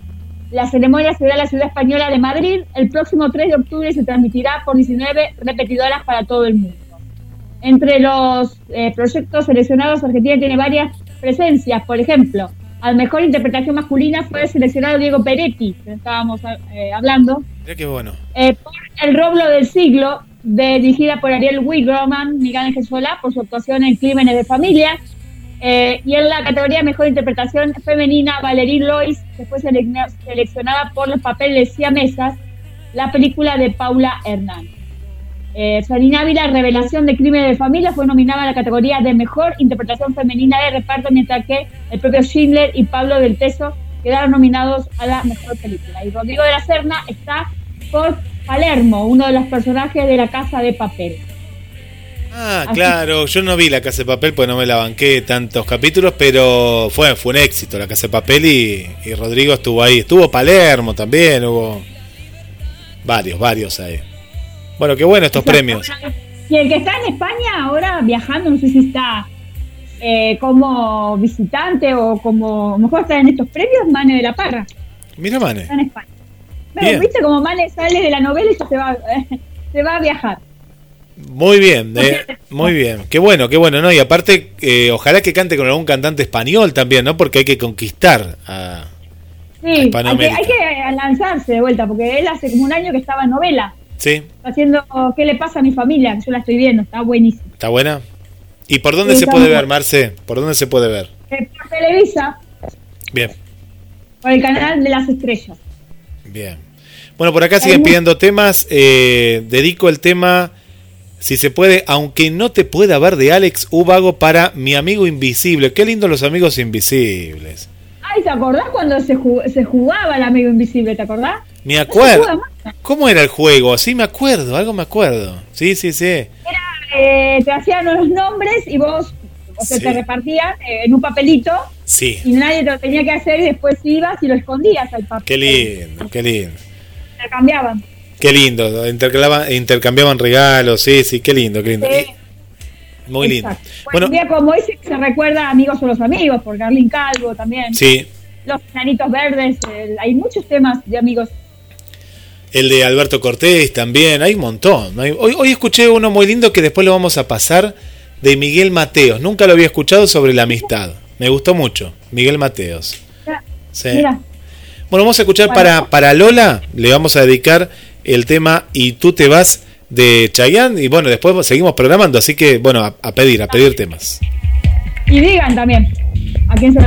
Speaker 4: la ceremonia será en la ciudad española de Madrid el próximo 3 de octubre y se transmitirá por 19 repetidoras para todo el mundo. Entre los eh, proyectos seleccionados, Argentina tiene varias presencias. Por ejemplo, al mejor interpretación masculina fue seleccionado Diego Peretti, que estábamos eh, hablando,
Speaker 3: Mirá qué bueno.
Speaker 4: eh, por El Roblo del Siglo, de- dirigida por Ariel Wigroman, Miguel Ángel Solá, por su actuación en Crímenes de Familia. Eh, y en la categoría Mejor Interpretación Femenina, Valerie Lois, que fue selec- seleccionada por los papeles siamesas, la película de Paula Hernán. Eh, Ávila, Revelación de Crímenes de Familia, fue nominada a la categoría de Mejor Interpretación Femenina de Reparto, mientras que el propio Schindler y Pablo del Teso quedaron nominados a la Mejor Película. Y Rodrigo de la Serna está por Palermo, uno de los personajes de La Casa de Papel.
Speaker 3: Ah,
Speaker 4: Así-
Speaker 3: claro, yo no vi La Casa de Papel, pues no me la banqué tantos capítulos, pero fue, fue un éxito La Casa de Papel y, y Rodrigo estuvo ahí. Estuvo Palermo también, hubo varios, varios ahí. Bueno, qué bueno estos premios.
Speaker 4: Y el que está en España ahora viajando, no sé si está eh, como visitante o como, a lo mejor está en estos premios, Mane de la Parra,
Speaker 3: Mira, Mane.
Speaker 4: está en España. Pero
Speaker 3: Bien.
Speaker 4: viste como Mane sale de la novela y ya se va, se va a viajar.
Speaker 3: Muy bien, eh, muy bien. Qué bueno, qué bueno, ¿no? Y aparte, eh, ojalá que cante con algún cantante español también, ¿no? Porque hay que conquistar a...
Speaker 4: Sí, hay que,
Speaker 3: Hispanoamérica.
Speaker 4: hay que lanzarse de vuelta, porque él hace como un año que estaba en novela,
Speaker 3: Sí,
Speaker 4: haciendo ¿Qué le pasa a mi familia? Que yo la estoy viendo, está buenísimo.
Speaker 3: ¿está buena? ¿Y por dónde
Speaker 4: Sí,
Speaker 3: se puede ver. Marce? ¿Por dónde se puede ver?
Speaker 4: Eh, por Televisa,
Speaker 3: Bien,
Speaker 4: por el canal de las estrellas.
Speaker 3: bien. Bueno, por acá siguen pidiendo temas. eh, dedico el tema, si se puede, aunque no te pueda ver, de Alex Ubago para mi amigo invisible. Qué lindo los amigos invisibles.
Speaker 4: Ay, ¿te acordás cuando se, jug- se jugaba el amigo invisible? ¿Te acordás?
Speaker 3: Me acuerdo. ¿Cómo era el juego? Sí, me acuerdo, algo me acuerdo. Sí, sí, sí.
Speaker 4: Era eh, te hacían los nombres y vos, o sea,
Speaker 3: Sí.
Speaker 4: te repartían eh, en un papelito
Speaker 3: Sí.
Speaker 4: y nadie te lo tenía que hacer y después ibas y lo escondías al papel.
Speaker 3: Qué lindo, qué lindo.
Speaker 4: Te cambiaban.
Speaker 3: Qué lindo. Intercambiaban regalos, sí, sí, qué lindo, qué lindo.
Speaker 4: Sí.
Speaker 3: Muy lindo.
Speaker 4: Exacto. Bueno,
Speaker 3: Bueno,
Speaker 4: un día como ese se recuerda Amigos son los Amigos, por Carlin Calvo también.
Speaker 3: sí.
Speaker 4: Los Enanitos Verdes, el- hay muchos temas de amigos.
Speaker 3: El de Alberto Cortés también, hay un montón. Hoy, hoy escuché uno muy lindo que después lo vamos a pasar de Miguel Mateos. Nunca lo había escuchado sobre la amistad. Me gustó mucho. Miguel Mateos. Sí.
Speaker 4: mira,
Speaker 3: Bueno, vamos a escuchar para, para Lola, le vamos a dedicar el tema Y tú te vas de Chayanne. Y bueno, después seguimos programando, así que bueno, a, pedir, a pedir temas.
Speaker 4: y digan también a quién se lo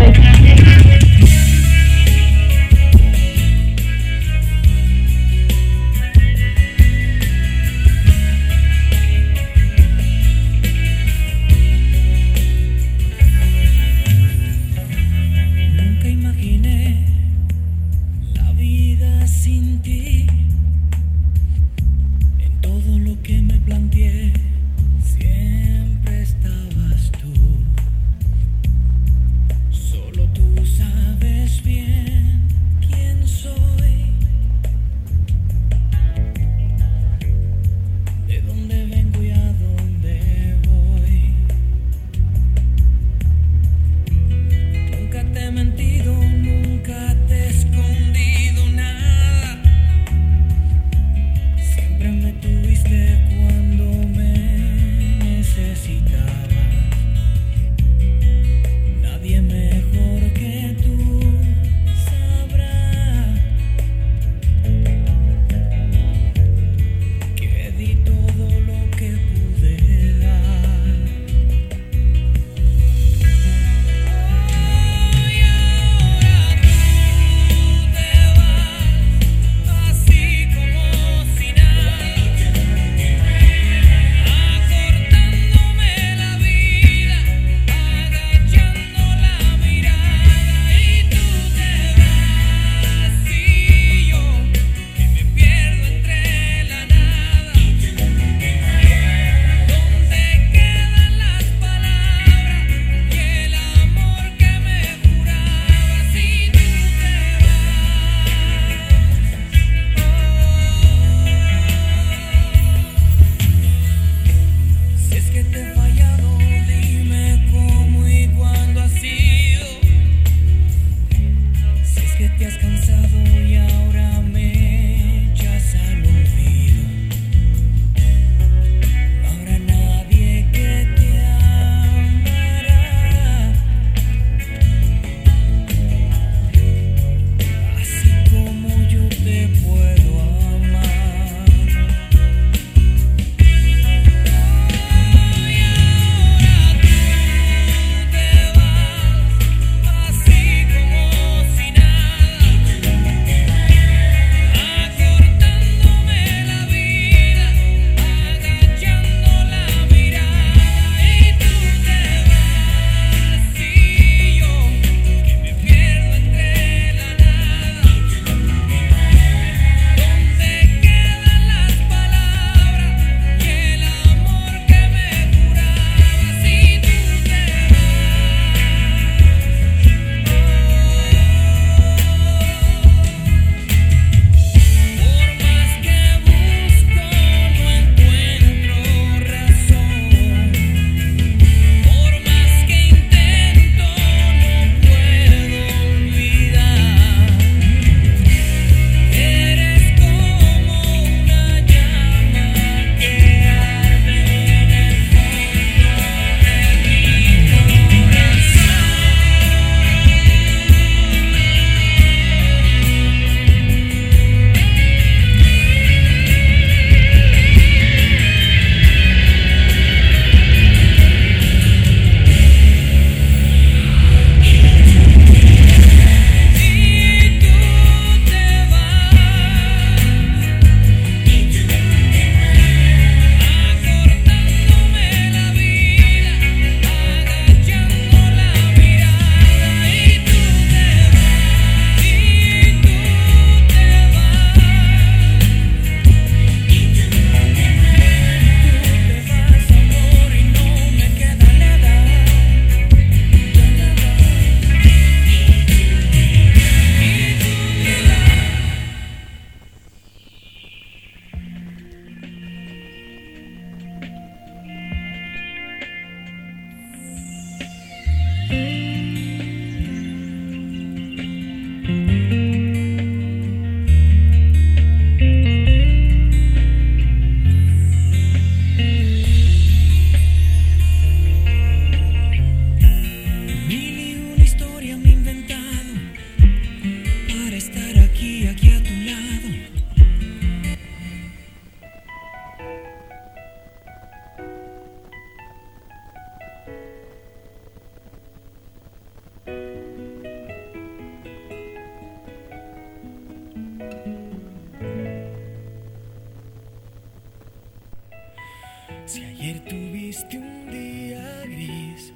Speaker 6: un día gris,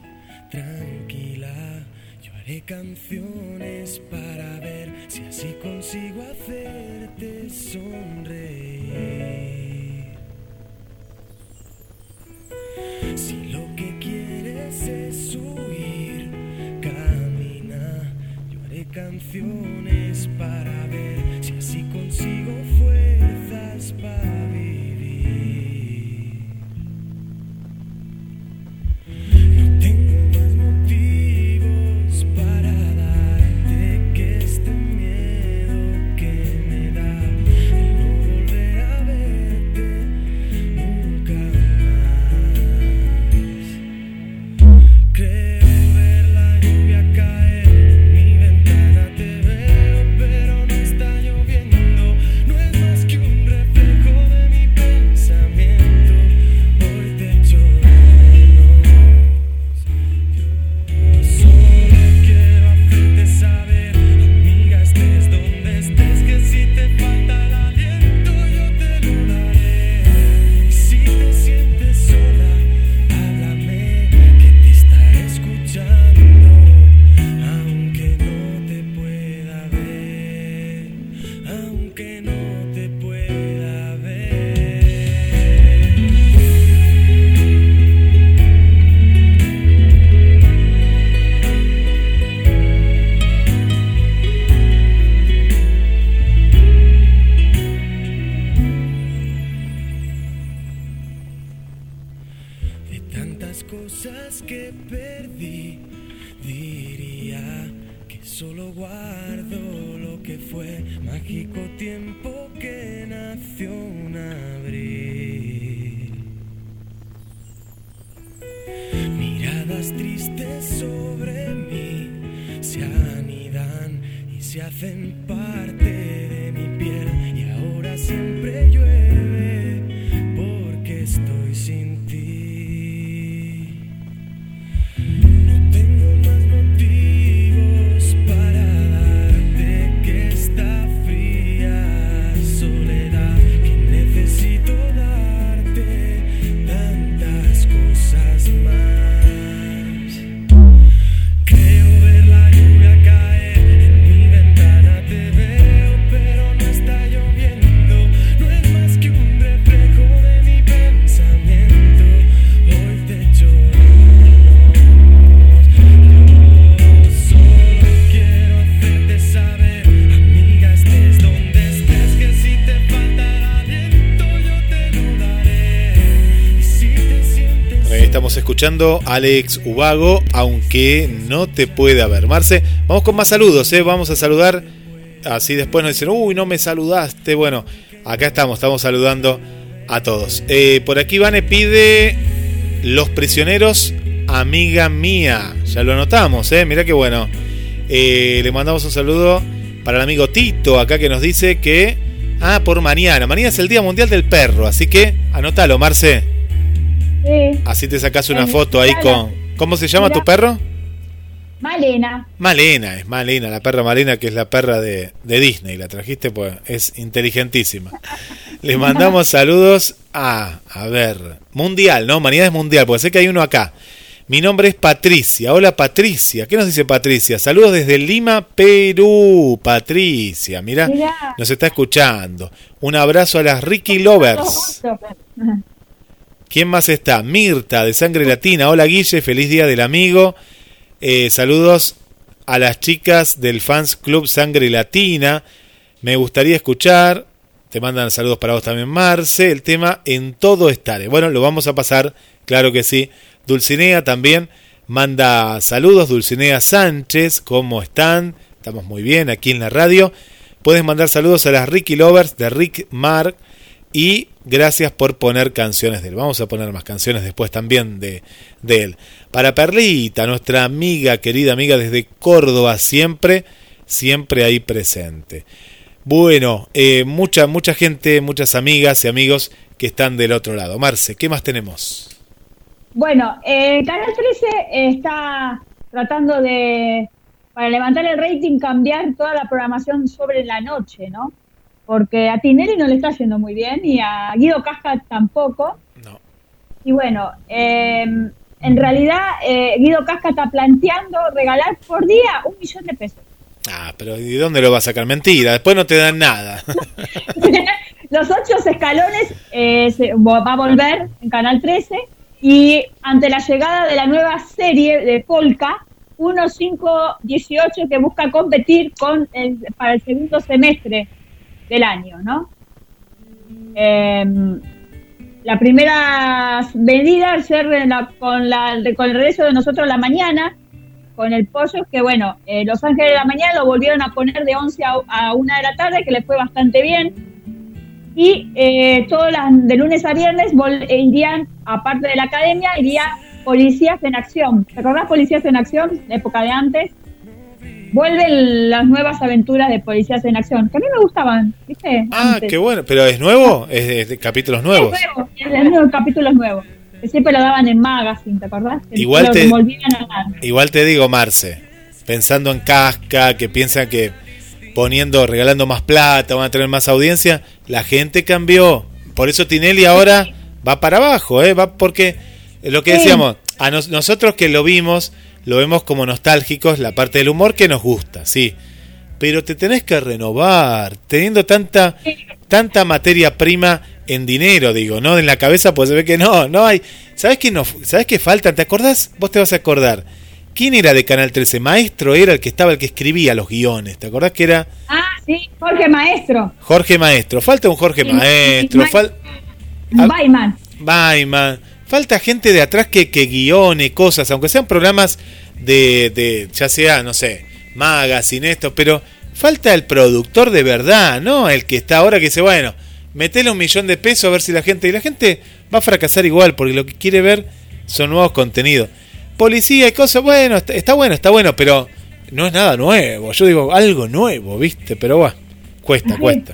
Speaker 6: tranquila, yo haré canciones para ver si así consigo hacerte sonreír. Escuchando
Speaker 3: Alex Ubago, aunque no te pueda ver. Marce, vamos con más saludos, ¿eh? Vamos a saludar. Así después nos dicen, uy, no me saludaste. Bueno, acá estamos, estamos saludando a todos. Eh, por aquí Vane pide Los Prisioneros, amiga mía. Ya lo anotamos, ¿eh? Mirá qué bueno. Eh, le mandamos un saludo para el amigo Tito, acá que nos dice que... Ah, por mañana. Mañana es el Día Mundial del Perro, así que anótalo, Marce.
Speaker 4: Sí.
Speaker 3: Así te sacas una foto ahí con. ¿Cómo se llama
Speaker 4: Mira.
Speaker 3: tu perro?
Speaker 4: Malena.
Speaker 3: Malena, es Malena, la perra Malena, que es la perra de, de Disney. La trajiste, pues es inteligentísima. Les mandamos saludos a. A ver. Mundial, ¿no? Mañana es mundial, porque sé que hay uno acá. Mi nombre es Patricia. Hola Patricia. ¿Qué nos dice Patricia? Saludos desde Lima, Perú. Patricia, mira, nos está escuchando. Un abrazo a las Ricky Lovers. ¿Quién más está? Mirta, de Sangre Latina. Hola Guille, feliz día del amigo. Eh, saludos a las chicas del Fans Club Sangre Latina. Me gustaría escuchar. Te mandan saludos para vos también, Marce. El tema En todo estaré. Bueno, lo vamos a pasar, claro que sí. Dulcinea también manda saludos. Dulcinea Sánchez, ¿cómo están? Estamos muy bien aquí en la radio. Puedes mandar saludos a las Ricky Lovers de Rick Mark. Y gracias por poner canciones de él. Vamos a poner más canciones después también de, él. Para Perlita, nuestra amiga, querida amiga desde Córdoba, siempre, siempre ahí presente. Bueno, eh, mucha, mucha gente, muchas amigas y amigos que están del otro lado. Marce, ¿qué más tenemos?
Speaker 4: Bueno, eh, Canal 13 está tratando de, para levantar el rating, cambiar toda la programación sobre la noche, ¿no? Porque a Tinelli no le está yendo muy bien y a Guido Casca tampoco.
Speaker 3: No.
Speaker 4: Y bueno, eh, en realidad eh, Guido Casca está planteando regalar por día un millón de pesos.
Speaker 3: Ah, pero ¿y dónde lo va a sacar? Mentira, después no te dan nada.
Speaker 4: Los ocho escalones eh, se- va a volver en Canal 13 y ante la llegada de la nueva serie de Polka, 1518 que busca competir con el, para el segundo semestre del año, ¿no? Em, la primera medida al ser la- con, la, con el regreso de nosotros la mañana, con el pollo, que bueno, eh, Los Ángeles de la Mañana lo volvieron a poner de 11 a, a 1 de la tarde, que le fue bastante bien. Y eh, todas las, de lunes a viernes eh, irían, aparte de la academia, iría Policías en Acción. ¿Te acordás Policías en Acción? La época de antes. Vuelven las nuevas aventuras de Policías en Acción, que a mí me gustaban, ¿viste?
Speaker 3: Ah,
Speaker 4: Antes.
Speaker 3: qué bueno, pero es nuevo, es de, de capítulos nuevos.
Speaker 4: Es nuevo, es de capítulos nuevos. Que siempre lo daban en Magazine, ¿te acordás? Que
Speaker 3: Igual te-
Speaker 4: a.
Speaker 3: Igual te digo, Marce, pensando en casca, que piensan que poniendo, regalando más plata, van a tener más audiencia, la gente cambió. Por eso Tinelli ahora va para abajo, ¿eh? Va porque lo que
Speaker 4: Sí.
Speaker 3: decíamos, a nos- nosotros que lo vimos, lo vemos como nostálgicos, la parte del humor que nos gusta, sí. Pero te tenés que renovar, teniendo tanta, tanta materia prima en dinero, digo, ¿no? En la cabeza, pues se ve que no, no hay. ¿Sabes qué, no, ¿Sabes qué falta? ¿Te acordás? Vos te vas a acordar. ¿Quién era de Canal 13? Maestro era el que estaba, el que escribía los guiones. ¿Te acordás que era
Speaker 4: Ah, sí, Jorge Maestro,
Speaker 3: Jorge Maestro? Falta un Jorge Maestro,
Speaker 4: Ma-
Speaker 3: fal Ah.
Speaker 4: Baiman.
Speaker 3: Falta gente de atrás que, que guione cosas, aunque sean programas de, de, ya sea, no sé, magazine, esto, pero falta el productor de verdad, ¿no? El que está ahora que dice, bueno, metele un millón de pesos a ver si la gente. Y la gente va a fracasar igual, porque lo que quiere ver son nuevos contenidos. Policía y cosas, bueno, está, está bueno, está bueno, pero no es nada nuevo. Yo digo, algo nuevo, ¿viste? Pero va, cuesta, cuesta.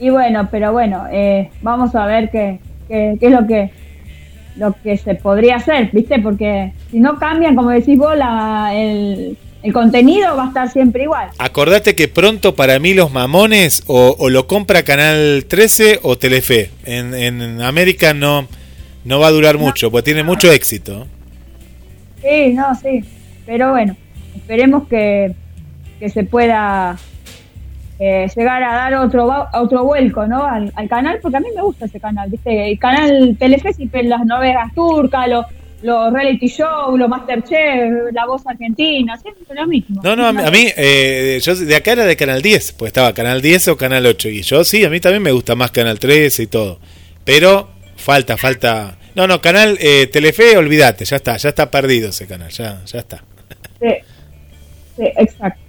Speaker 4: Y bueno, pero bueno, eh, vamos a ver qué, qué, qué es lo que lo que se podría hacer, ¿viste? Porque si no cambian, como decís vos, la, el, el contenido va a estar siempre igual.
Speaker 3: Acordate que pronto para mí los mamones o, o lo compra Canal 13 o Telefe. En, en América no, no va a durar mucho, porque tiene mucho éxito.
Speaker 4: Sí, no, sí. Pero bueno, esperemos que, que se pueda eh, llegar a dar otro va- otro vuelco, ¿no? Al, al canal, porque a mí me gusta ese canal, ¿viste? El canal Telefe siempre las novelas turcas, los, los reality show, los Masterchef, la voz argentina, siempre lo mismo.
Speaker 3: No, no, a mí, a mí, eh, yo de acá era de Canal 10, pues estaba Canal 10 o Canal 8. Y yo sí, a mí también me gusta más Canal 13 y todo. Pero falta, falta. No, no, Canal eh, Telefe, olvídate, ya está, ya está perdido ese canal, ya, ya está.
Speaker 4: Sí, sí, exacto.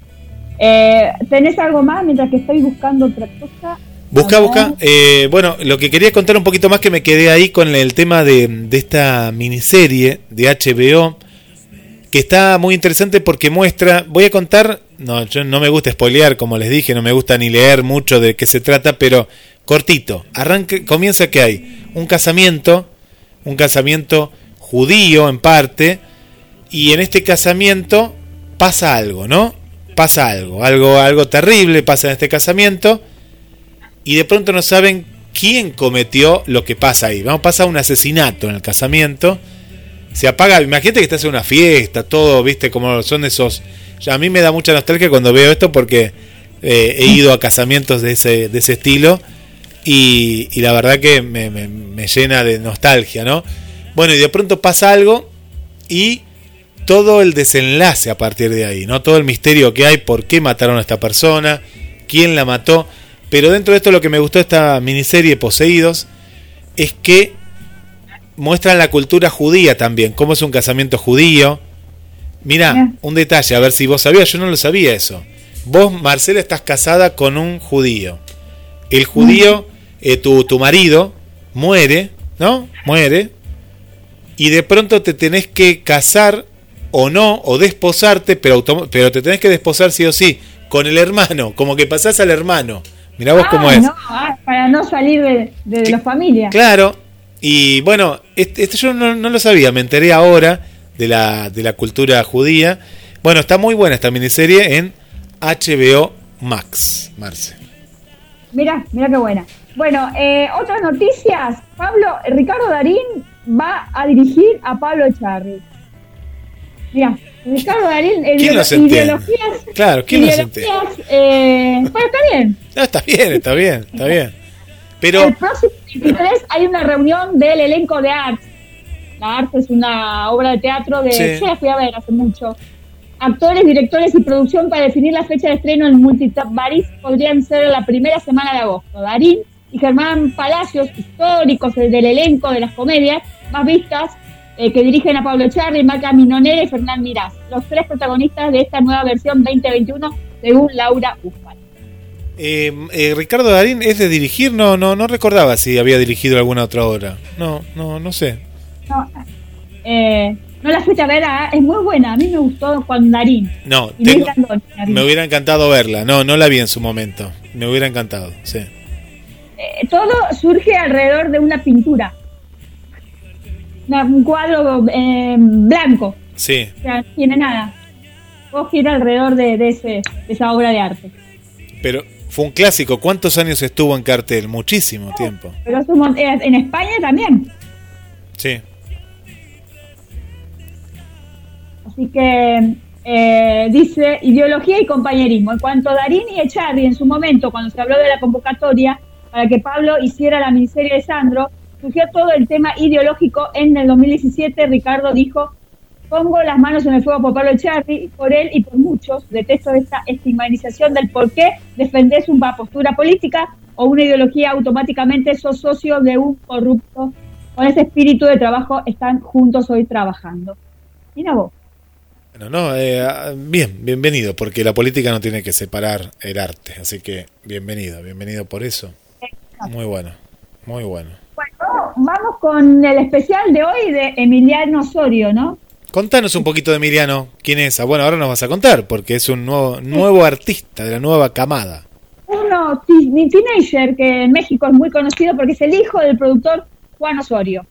Speaker 4: Eh, ¿Tenés algo más mientras que estoy buscando otra cosa?
Speaker 3: Busca, busca. Eh, bueno, lo que quería contar un poquito más que me quedé ahí con el tema de, de esta miniserie de HBO, que está muy interesante porque muestra, voy a contar, no, yo no me gusta spoilear, como les dije, no me gusta ni leer mucho de qué se trata, pero cortito, arranque, comienza que hay un casamiento, un casamiento judío en parte, y en este casamiento pasa algo, ¿no? Pasa algo, algo, algo terrible pasa en este casamiento y de pronto no saben quién cometió lo que pasa ahí. Vamos, pasa un asesinato en el casamiento. Se apaga, imagínate que estás en una fiesta, todo, viste, como son esos. Ya a mí me da mucha nostalgia cuando veo esto porque eh, he ido a casamientos de ese, de ese estilo y, la verdad que me, me- me llena de nostalgia, ¿no? Bueno, y de pronto pasa algo y todo el desenlace a partir de ahí, ¿no? Todo el misterio que hay, por qué mataron a esta persona, quién la mató. Pero dentro de esto lo que me gustó de esta miniserie Poseídos es que muestran la cultura judía también, cómo es un casamiento judío. Mira, un detalle, a ver si vos sabías, yo no lo sabía eso. Vos, Marcela, estás casada con un judío. El judío, eh, tu, tu marido, muere, ¿no? Muere. Y de pronto te tenés que casar o no, o desposarte, pero, pero te tenés que desposar sí o sí, con el hermano, como que pasás al hermano. Mirá vos
Speaker 4: Ah,
Speaker 3: cómo es.
Speaker 4: no, ah, para no salir de, de la familia.
Speaker 3: Claro, y bueno, este, este yo no, no lo sabía, me enteré ahora de la, de la cultura judía. Bueno, está muy buena esta miniserie en HBO Max, Marce.
Speaker 4: Mira, mira qué buena. Bueno, eh, otras noticias. Pablo, Ricardo Darín va a dirigir a Pablo Echarri. Mira, Ricardo Darín,
Speaker 3: ¿Quién los entiende?
Speaker 4: ideologías.
Speaker 3: Claro, ¿quién los
Speaker 4: ideologías, eh, bueno, está bien.
Speaker 3: No, está bien, está bien, está bien. Pero,
Speaker 4: El próximo 23 hay una reunión del elenco de Arts. La Arts es una obra de teatro de.
Speaker 3: Sí.
Speaker 4: Yo la fui a ver hace mucho. Actores, directores y producción para definir la fecha de estreno en Multibaris podrían ser la primera semana de agosto. Darín y Germán Palacios, históricos del elenco de las comedias más vistas, eh, que dirigen a Pablo Charri, Marca Minonera y Fernán Mirás, los tres protagonistas de esta nueva versión 2021, según Laura Ufal.
Speaker 3: eh, eh, Ricardo Darín es de dirigir, no, no, no recordaba si había dirigido alguna otra obra. No, no, no sé.
Speaker 4: No, eh, no la fuiste a ver, ah, es muy buena. A mí me gustó con Darín.
Speaker 3: No, tengo-
Speaker 4: Darín.
Speaker 3: me hubiera encantado verla. No, no la vi en su momento. Me hubiera encantado, sí.
Speaker 4: Eh, todo surge alrededor de una pintura. Una- un cuadro eh, blanco.
Speaker 3: Sí,
Speaker 4: O sea, no tiene nada. Todo gira alrededor de, de ese, de esa obra de arte.
Speaker 3: pero fue un clásico. ¿Cuántos años estuvo en cartel? Muchísimo tiempo.
Speaker 4: Pero mon- eh, en España también.
Speaker 3: Sí.
Speaker 4: Así que eh, dice ideología y compañerismo. En cuanto a Darín y Echarri, en su momento, cuando se habló de la convocatoria para que Pablo hiciera la miniserie de Sandro, surgió todo el tema ideológico. En el 2017, Ricardo dijo: Pongo las manos en el fuego por Pablo Echarri, por él y por muchos. Detesto esta estigmatización del por qué defendés una postura política o una ideología automáticamente sos socio de un corrupto. Con ese espíritu de trabajo están juntos hoy trabajando. Mira vos.
Speaker 3: Bueno, no, eh, bien, bienvenido, porque la política no tiene que separar el arte. Así que bienvenido, bienvenido por eso. Muy bueno, muy bueno.
Speaker 4: Vamos con el especial de hoy de Emiliano Osorio, ¿no?
Speaker 3: Contanos un poquito de Emiliano. ¿Quién es? Ah, bueno, ahora nos vas a contar, porque es un nuevo, nuevo artista de la nueva camada.
Speaker 4: Uno, teenager, que en México es muy conocido porque es el hijo del productor Juan Osorio.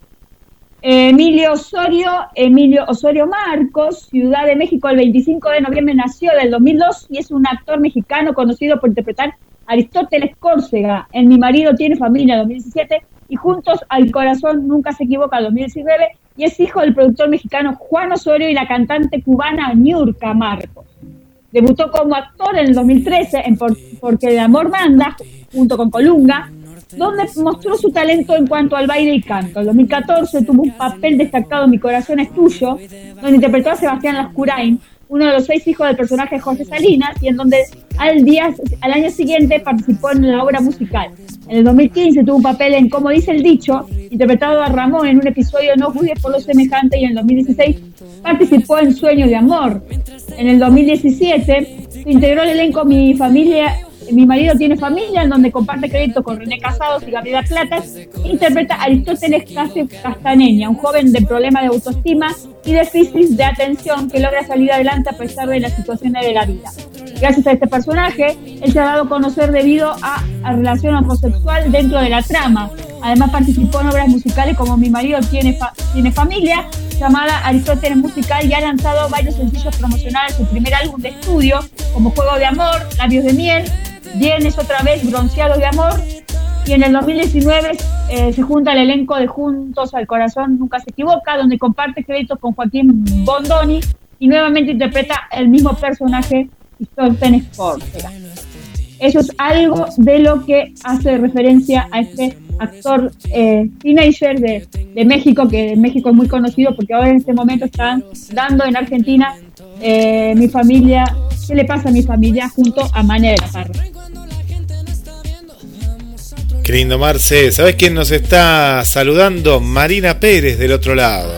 Speaker 4: Emilio Osorio, Emilio Osorio Marcos, Ciudad de México, el 25 de noviembre nació del 2002 y es un actor mexicano conocido por interpretar Aristóteles Córcega en Mi marido tiene familia 2017 y Juntos al corazón nunca se equivoca 2019 y es hijo del productor mexicano Juan Osorio y la cantante cubana Niurka Marcos. Debutó como actor en el 2013 en Por- Porque el amor manda, junto con Colunga, donde mostró su talento en cuanto al baile y canto. En 2014 tuvo un papel destacado en Mi corazón es tuyo, donde interpretó a Sebastián Lascurain, uno de los seis hijos del personaje José Salinas, y en donde al, día, al año siguiente participó en la obra musical. En el 2015 tuvo un papel en Como dice el dicho, interpretado a Ramón en un episodio No juzgues por lo semejante, y en el 2016 participó en Sueño de Amor. En el 2017 se integró al elenco Mi familia, mi marido tiene familia, en donde comparte crédito con René Casados y Gabriela Platas. e Interpreta a Aristóteles Castaneña, un joven de problemas de autoestima y déficit de atención que logra salir adelante a pesar de las situaciones de la vida. Gracias a este personaje, él se ha dado a conocer debido a, a relación homosexual dentro de la trama. Además participó en obras musicales como Mi marido tiene, fa- tiene familia, llamada Aristóteles Musical, y ha lanzado varios sencillos promocionales, su primer álbum de estudio, como Juego de Amor, Labios de Miel, Vienes otra vez, Bronceados de Amor, y en el 2019 eh, se junta el elenco de Juntos al Corazón Nunca se equivoca, donde comparte créditos con Joaquín Bondoni y nuevamente interpreta el mismo personaje, Aristóteles Córcega. Eso es algo de lo que hace referencia a este actor eh, teenager de, de México, que en México es muy conocido porque ahora en este momento están dando en Argentina eh, mi familia, ¿qué le pasa a mi familia? junto a Mane de la Parra.
Speaker 3: Qué lindo, Marce. ¿Sabes quién nos está saludando? Marina Pérez del otro lado.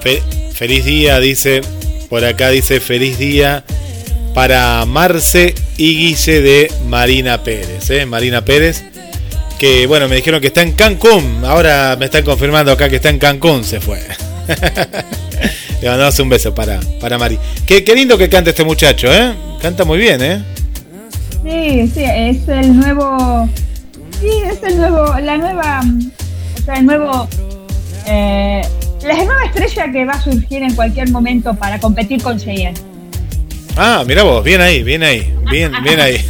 Speaker 3: Fe- feliz día, dice. Por acá dice feliz día para Marce y Guille de Marina Pérez. ¿eh? Marina Pérez. Que bueno, me dijeron que está en Cancún. Ahora me están confirmando acá que está en Cancún. Se fue. Le mandamos un beso para, para Mari. Qué, qué lindo que canta este muchacho, ¿eh? Canta muy bien, ¿eh?
Speaker 4: Sí, sí, es el nuevo, sí, es el nuevo, la nueva, o sea, el nuevo, eh, la nueva estrella que va a surgir en cualquier momento para competir con Cheyenne.
Speaker 3: Ah, mira vos, bien ahí, bien ahí, bien, bien ahí.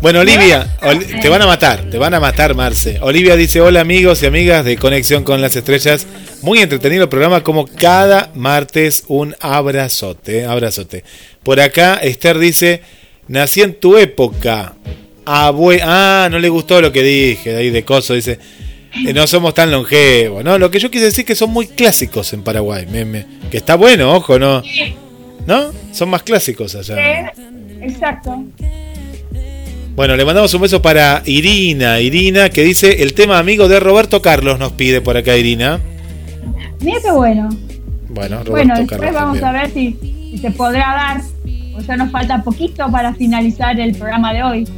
Speaker 3: Bueno, Olivia, Ol- te van a matar, te van a matar, Marce. Olivia dice, hola amigos y amigas de Conexión con las Estrellas. Muy entretenido el programa, como cada martes, un abrazote, abrazote. Por acá, Esther dice, nací en tu época. Abue ah, no le gustó lo que dije, de ahí de coso, dice, "eh, no somos tan longevos, ¿no? Lo que yo quise decir que son muy clásicos en Paraguay, me- me- que está bueno, ojo, ¿no? ¿No? Son más clásicos allá.
Speaker 4: Exacto.
Speaker 3: Bueno, le mandamos un beso para Irina, Irina, que dice el tema amigo de Roberto Carlos, nos pide por acá Irina.
Speaker 4: Mira qué bueno.
Speaker 3: Bueno, Roberto
Speaker 4: Bueno, después
Speaker 3: Carlos
Speaker 4: vamos
Speaker 3: también.
Speaker 4: a ver si, si se podrá dar. O sea, nos falta poquito para finalizar el programa de hoy.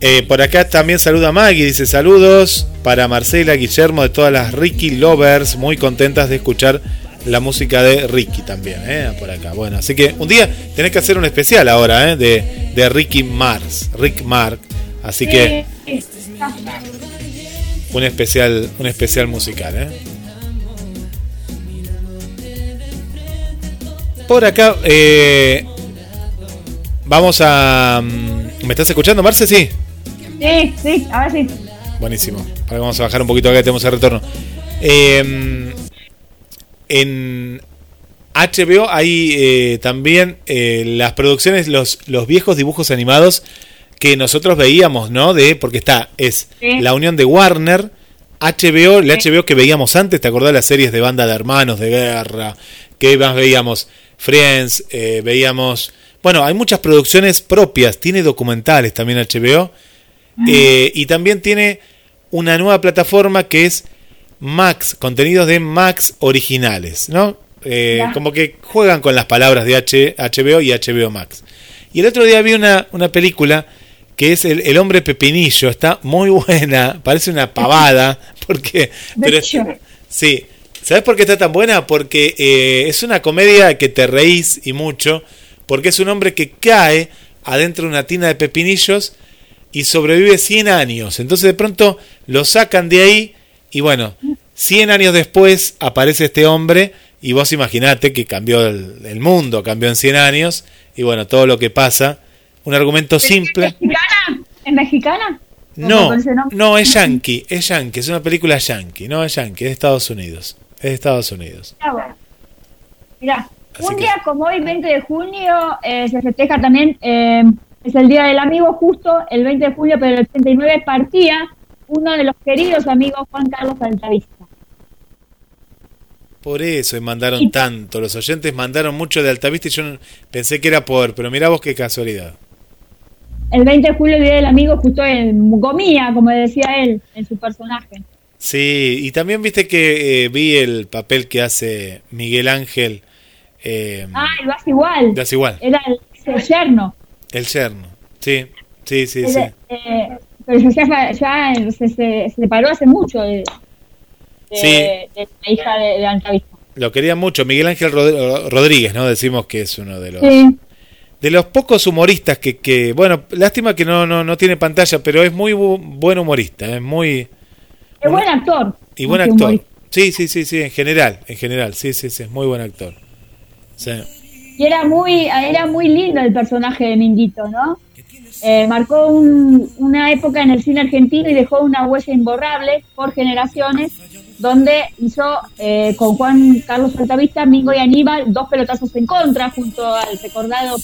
Speaker 3: Eh, por acá también saluda Maggie, dice saludos para Marcela, Guillermo, de todas las Ricky Lovers, muy contentas de escuchar la música de Ricky también, eh, por acá. Bueno, así que un día tenés que hacer un especial ahora, eh, de, de Ricky Mars, Rick Mark. Así que
Speaker 4: Sí,
Speaker 3: un especial, un especial musical, ¿eh? Por acá, eh, vamos a. mm, ¿Me estás escuchando, Marce? Sí.
Speaker 4: Sí, sí, a ver si.
Speaker 3: Buenísimo. Ahora vamos a bajar un poquito acá, tenemos el retorno. Eh, en HBO hay eh, también eh, las producciones, los, los viejos dibujos animados que nosotros veíamos, ¿no? De, porque está, es
Speaker 4: Sí.
Speaker 3: la unión de Warner, HBO, el HBO que veíamos antes, ¿te acordás de las series de banda de hermanos, de guerra? que más veíamos? Friends, eh, veíamos... Bueno, hay muchas producciones propias, tiene documentales también HBO. Eh, y también tiene una nueva plataforma que es Max, contenidos de Max originales, ¿no? Eh, como que juegan con las palabras de H, HBO y HBO Max. Y el otro día vi una, una película que es el, El hombre pepinillo, está muy buena, parece una pavada, porque... Pero. Sí, ¿sabes por qué está tan buena? Porque eh, es una comedia que te reís y mucho, porque es un hombre que cae adentro de una tina de pepinillos y sobrevive 100 años. Entonces de pronto lo sacan de ahí y bueno, 100 años después aparece este hombre y vos imaginate que cambió el, el mundo, cambió en 100 años y bueno, todo lo que pasa. Un argumento simple.
Speaker 4: ¿Es mexicana? ¿Es mexicana? ¿Cómo
Speaker 3: No, no, es yankee, es yankee, es una película yankee, no es yankee, es de Estados Unidos. Es de Estados Unidos.
Speaker 4: Ah, bueno. Mirá,
Speaker 3: Así
Speaker 4: un
Speaker 3: que-
Speaker 4: día como hoy, 20 de junio, eh, se festeja también, eh, es el Día del Amigo, justo el 20 de junio, pero el 89 partía uno de los queridos amigos, Juan Carlos Altavista.
Speaker 3: Por eso y mandaron tanto, los oyentes mandaron mucho de Altavista y yo pensé que era por, pero mirá vos qué casualidad.
Speaker 4: El 20 de julio, el Día del Amigo, justo en Gomía, como decía él, en su personaje.
Speaker 3: Sí, y también viste que eh, vi el papel que hace Miguel Ángel, eh,
Speaker 4: Ah, lo hace igual.
Speaker 3: hace igual,
Speaker 4: Era el, el yerno.
Speaker 3: el yerno. Sí, sí, sí, sí.
Speaker 4: Eh, pero ya, ya se, se, se separó hace mucho de, de,
Speaker 3: Sí.
Speaker 4: de la hija de, de.
Speaker 3: Lo quería mucho. Miguel Ángel Rod- Rodríguez, ¿no? Decimos que es uno de los...
Speaker 4: Sí.
Speaker 3: De los pocos humoristas que, que bueno, lástima que no, no, no tiene pantalla, pero es muy bu- buen humorista, es muy...
Speaker 4: Es buen actor.
Speaker 3: Y buen
Speaker 4: que
Speaker 3: actor.
Speaker 4: humorista.
Speaker 3: Sí, sí, sí, sí, en general, en general, sí, sí, sí, es muy buen actor.
Speaker 4: Y era muy, era muy lindo el personaje de Minguito, ¿no? Eh, marcó un- una época en el cine argentino y dejó una huella imborrable por generaciones, donde hizo eh, con Juan Carlos Altavista, Mingo y Aníbal dos pelotazos en contra, junto al recordado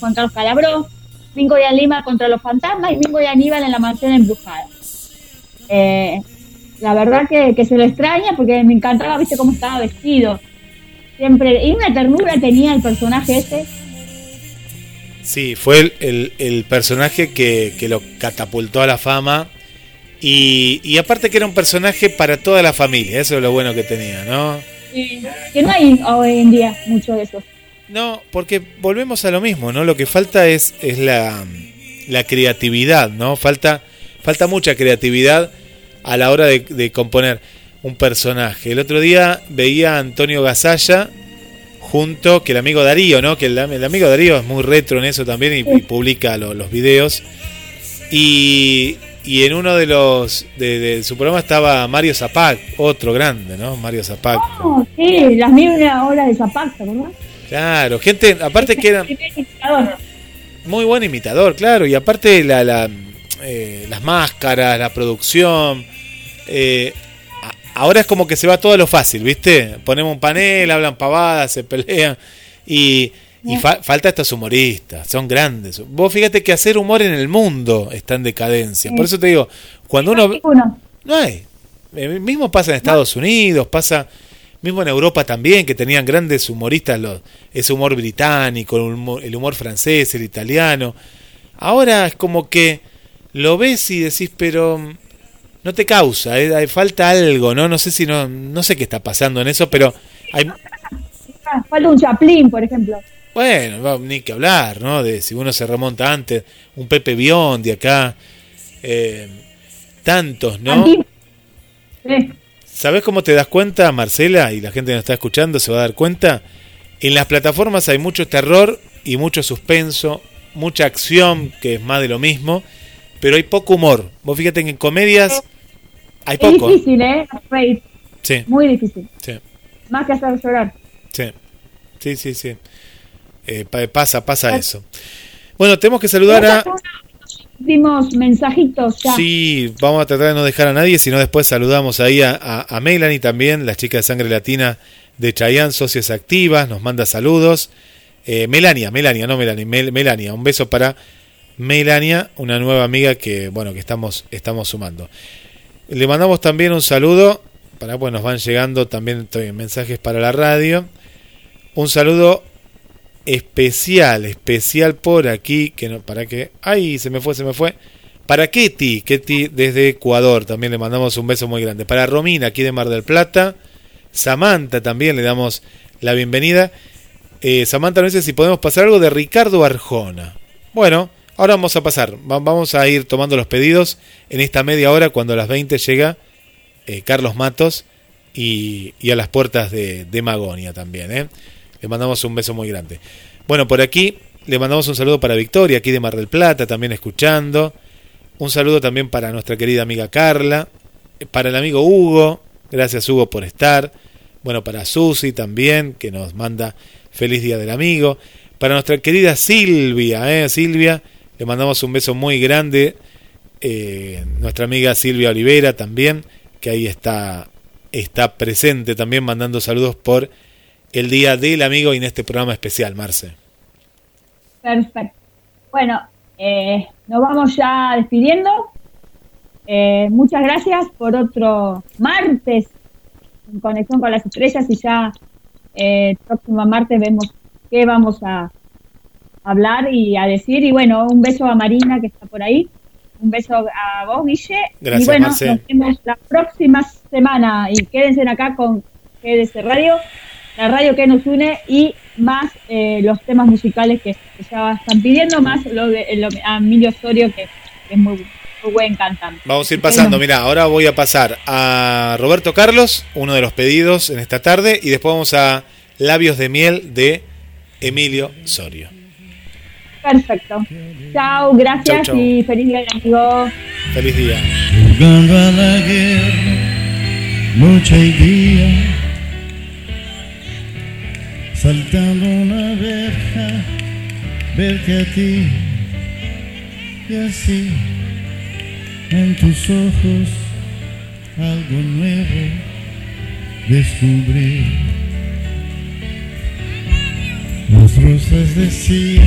Speaker 4: Juan Carlos Calabró, Mingo y Aníbal contra los fantasmas y Mingo y Aníbal en la mansión embrujada. Eh, la verdad que, que se lo extraña porque me encantaba, viste cómo estaba vestido. Siempre, y una ternura tenía el personaje ese.
Speaker 3: Sí, fue el, el- el personaje que, que lo catapultó a la fama. Y, y aparte que era un personaje para toda la familia, eso es lo bueno que tenía, ¿no?
Speaker 4: Que no hay hoy en día mucho de eso.
Speaker 3: No, porque volvemos a lo mismo, ¿no? Lo que falta es, es la, la creatividad, ¿no? Falta, falta mucha creatividad a la hora de, de componer un personaje. El otro día veía a Antonio Gasalla junto, que el amigo Darío, ¿no? Que el, el amigo Darío es muy retro en eso también y, y publica lo- los videos. Y, y en uno de los de, de su programa estaba Mario Zapac, otro grande, ¿no? Mario Zapac.
Speaker 4: Oh, sí, las mil una horas de Zapata, ¿verdad?
Speaker 3: Claro, gente, aparte que era muy buen imitador, claro, y aparte la, la, eh, las máscaras, la producción. eh, ahora es como que se va todo a lo fácil, ¿viste? Ponemos un panel, hablan pavadas, se pelean. Y, y fa- falta estos humoristas, son grandes. Vos fíjate que hacer humor en el mundo está en decadencia. Por eso te digo, cuando uno... No hay. Eh, mismo pasa en Estados Unidos, pasa mismo en Europa también, que tenían grandes humoristas, los, ese humor británico, el humor, el humor francés, el italiano. Ahora es como que lo ves y decís, pero no te causa, eh, hay- falta algo, ¿no? No sé si no, no sé qué está pasando en eso, pero hay,
Speaker 4: Falta un Chaplin, por ejemplo.
Speaker 3: bueno, no, ni que hablar, ¿no? De si uno se remonta antes, un Pepe Biondi acá, eh, tantos, ¿no?
Speaker 4: Sí.
Speaker 3: ¿Sabes cómo te das cuenta, Marcela? Y la gente que nos está escuchando se va a dar cuenta. En las plataformas hay mucho terror y mucho suspenso, mucha acción, que es más de lo mismo, pero hay poco humor. Vos fíjate que en comedias hay
Speaker 4: Es
Speaker 3: poco.
Speaker 4: difícil, ¿eh?
Speaker 3: Sí,
Speaker 4: Muy difícil.
Speaker 3: sí,
Speaker 4: Más que hacer llorar.
Speaker 3: sí. Sí, sí, sí. Eh, pa- pasa, pasa eso. Bueno, tenemos que saludar a...
Speaker 4: Últimos mensajitos ya.
Speaker 3: Sí, vamos a tratar de no dejar a nadie, sino después saludamos ahí a, a, a Melanie también, la chica de sangre latina de Chayanne, socias activas, nos manda saludos. Eh, Melania, Melania, no Melanie, Mel- Melania, un beso para Melania, una nueva amiga que, bueno, que estamos, estamos sumando. Le mandamos también un saludo, para pues nos van llegando también mensajes para la radio. Un saludo especial, especial por aquí, que no, para que, ay, se me fue, se me fue. Para Ketty, Ketty desde Ecuador, también le mandamos un beso muy grande. Para Romina, aquí de Mar del Plata. Samantha también le damos la bienvenida. Eh, Samantha nos dice si podemos pasar algo de Ricardo Arjona. Bueno, ahora vamos a pasar. Va- vamos a ir tomando los pedidos en esta media hora cuando a las 20 llega eh, Carlos Matos y, y a las puertas de, de Magonia también. ¿eh? Le mandamos un beso muy grande. Bueno, por aquí le mandamos un saludo para Victoria, aquí de Mar del Plata, también escuchando. Un saludo también para nuestra querida amiga Carla. eh, Para el amigo Hugo, gracias Hugo por estar. Bueno, para Susi también, que nos manda feliz día del amigo. Para nuestra querida Silvia, ¿eh? Silvia, le mandamos un beso muy grande. Eh, nuestra amiga Silvia Olivera también, que ahí está, está presente también mandando saludos por el día del amigo y en este programa especial, Marce.
Speaker 4: Perfecto. Bueno, eh, nos vamos ya despidiendo. Eh, muchas gracias por otro martes en conexión con las estrellas y ya eh, el próximo martes vemos qué vamos a hablar y a decir. Y bueno, un beso a Marina que está por ahí. Un beso a vos, Guille.
Speaker 3: Gracias,
Speaker 4: y bueno, nos vemos la próxima semana y quédense acá con GDS Radio, la radio que nos une y más eh, los temas musicales que, que ya están pidiendo, más lo de lo- a Emilio Osorio que, que es muy, muy buen cantante.
Speaker 3: Vamos a ir pasando, mira, ahora voy a pasar a Roberto Carlos, uno de los pedidos en esta tarde, y después vamos a Labios de Miel de Emilio Sorio.
Speaker 4: Perfecto. Chao, gracias
Speaker 3: Chau, chau.
Speaker 4: y feliz día, amigo.
Speaker 3: Feliz día.
Speaker 7: Jugando a la guerra, noche y día, saltando una verja, verte a ti y así en tus ojos algo nuevo descubrí. Las rosas decían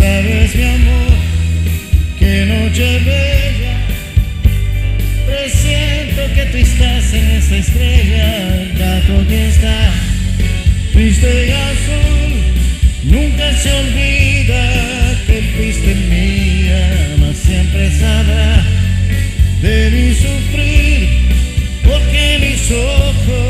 Speaker 7: Sabes, mi amor, qué noche bella. Presiento que tú estás en esa estrella, el gato que está triste y azul. Nunca se olvida que fuiste mía, mas siempre sabrá de mi sufrir, porque mis ojos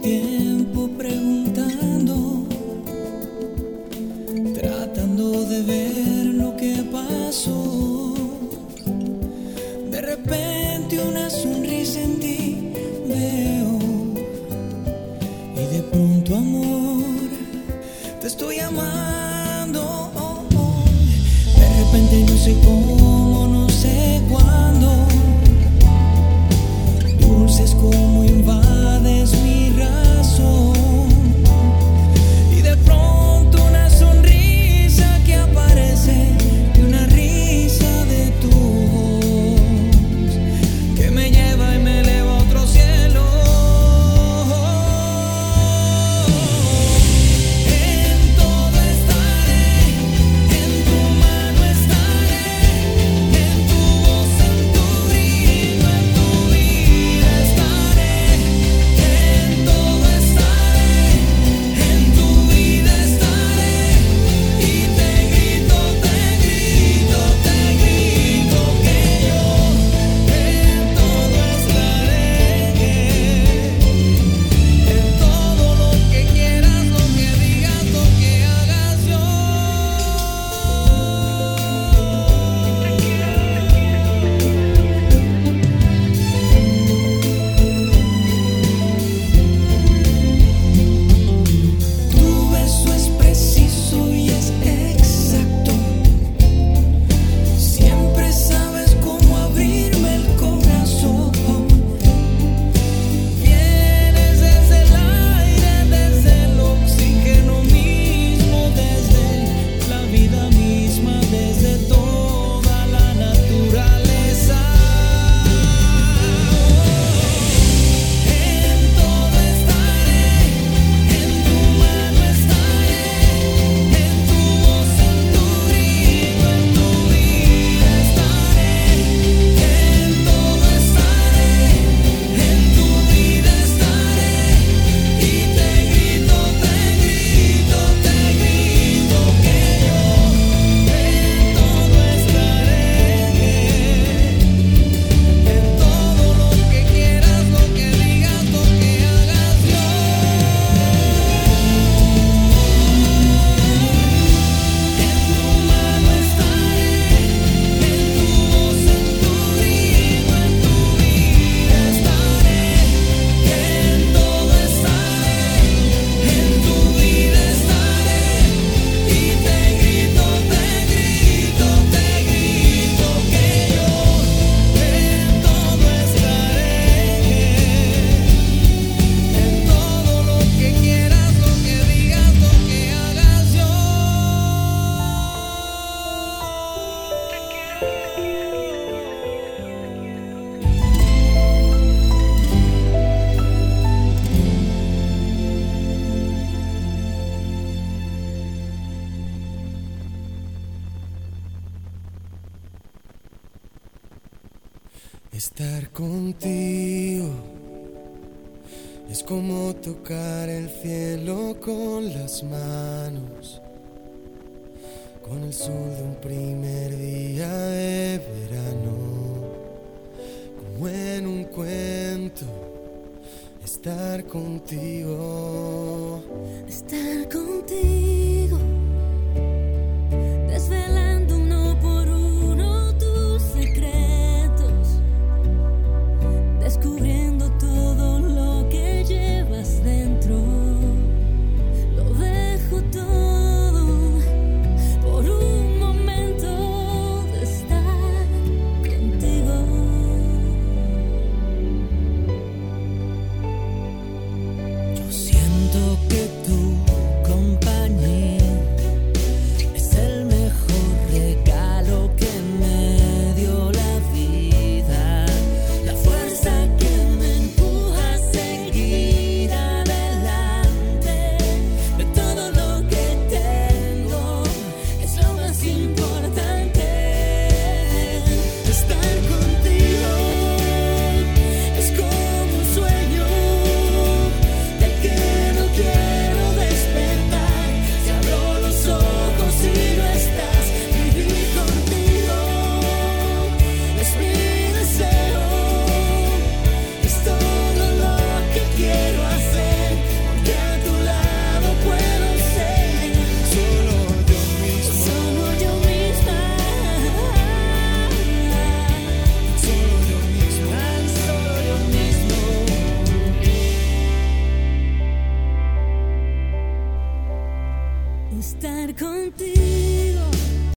Speaker 5: tempo pergunto.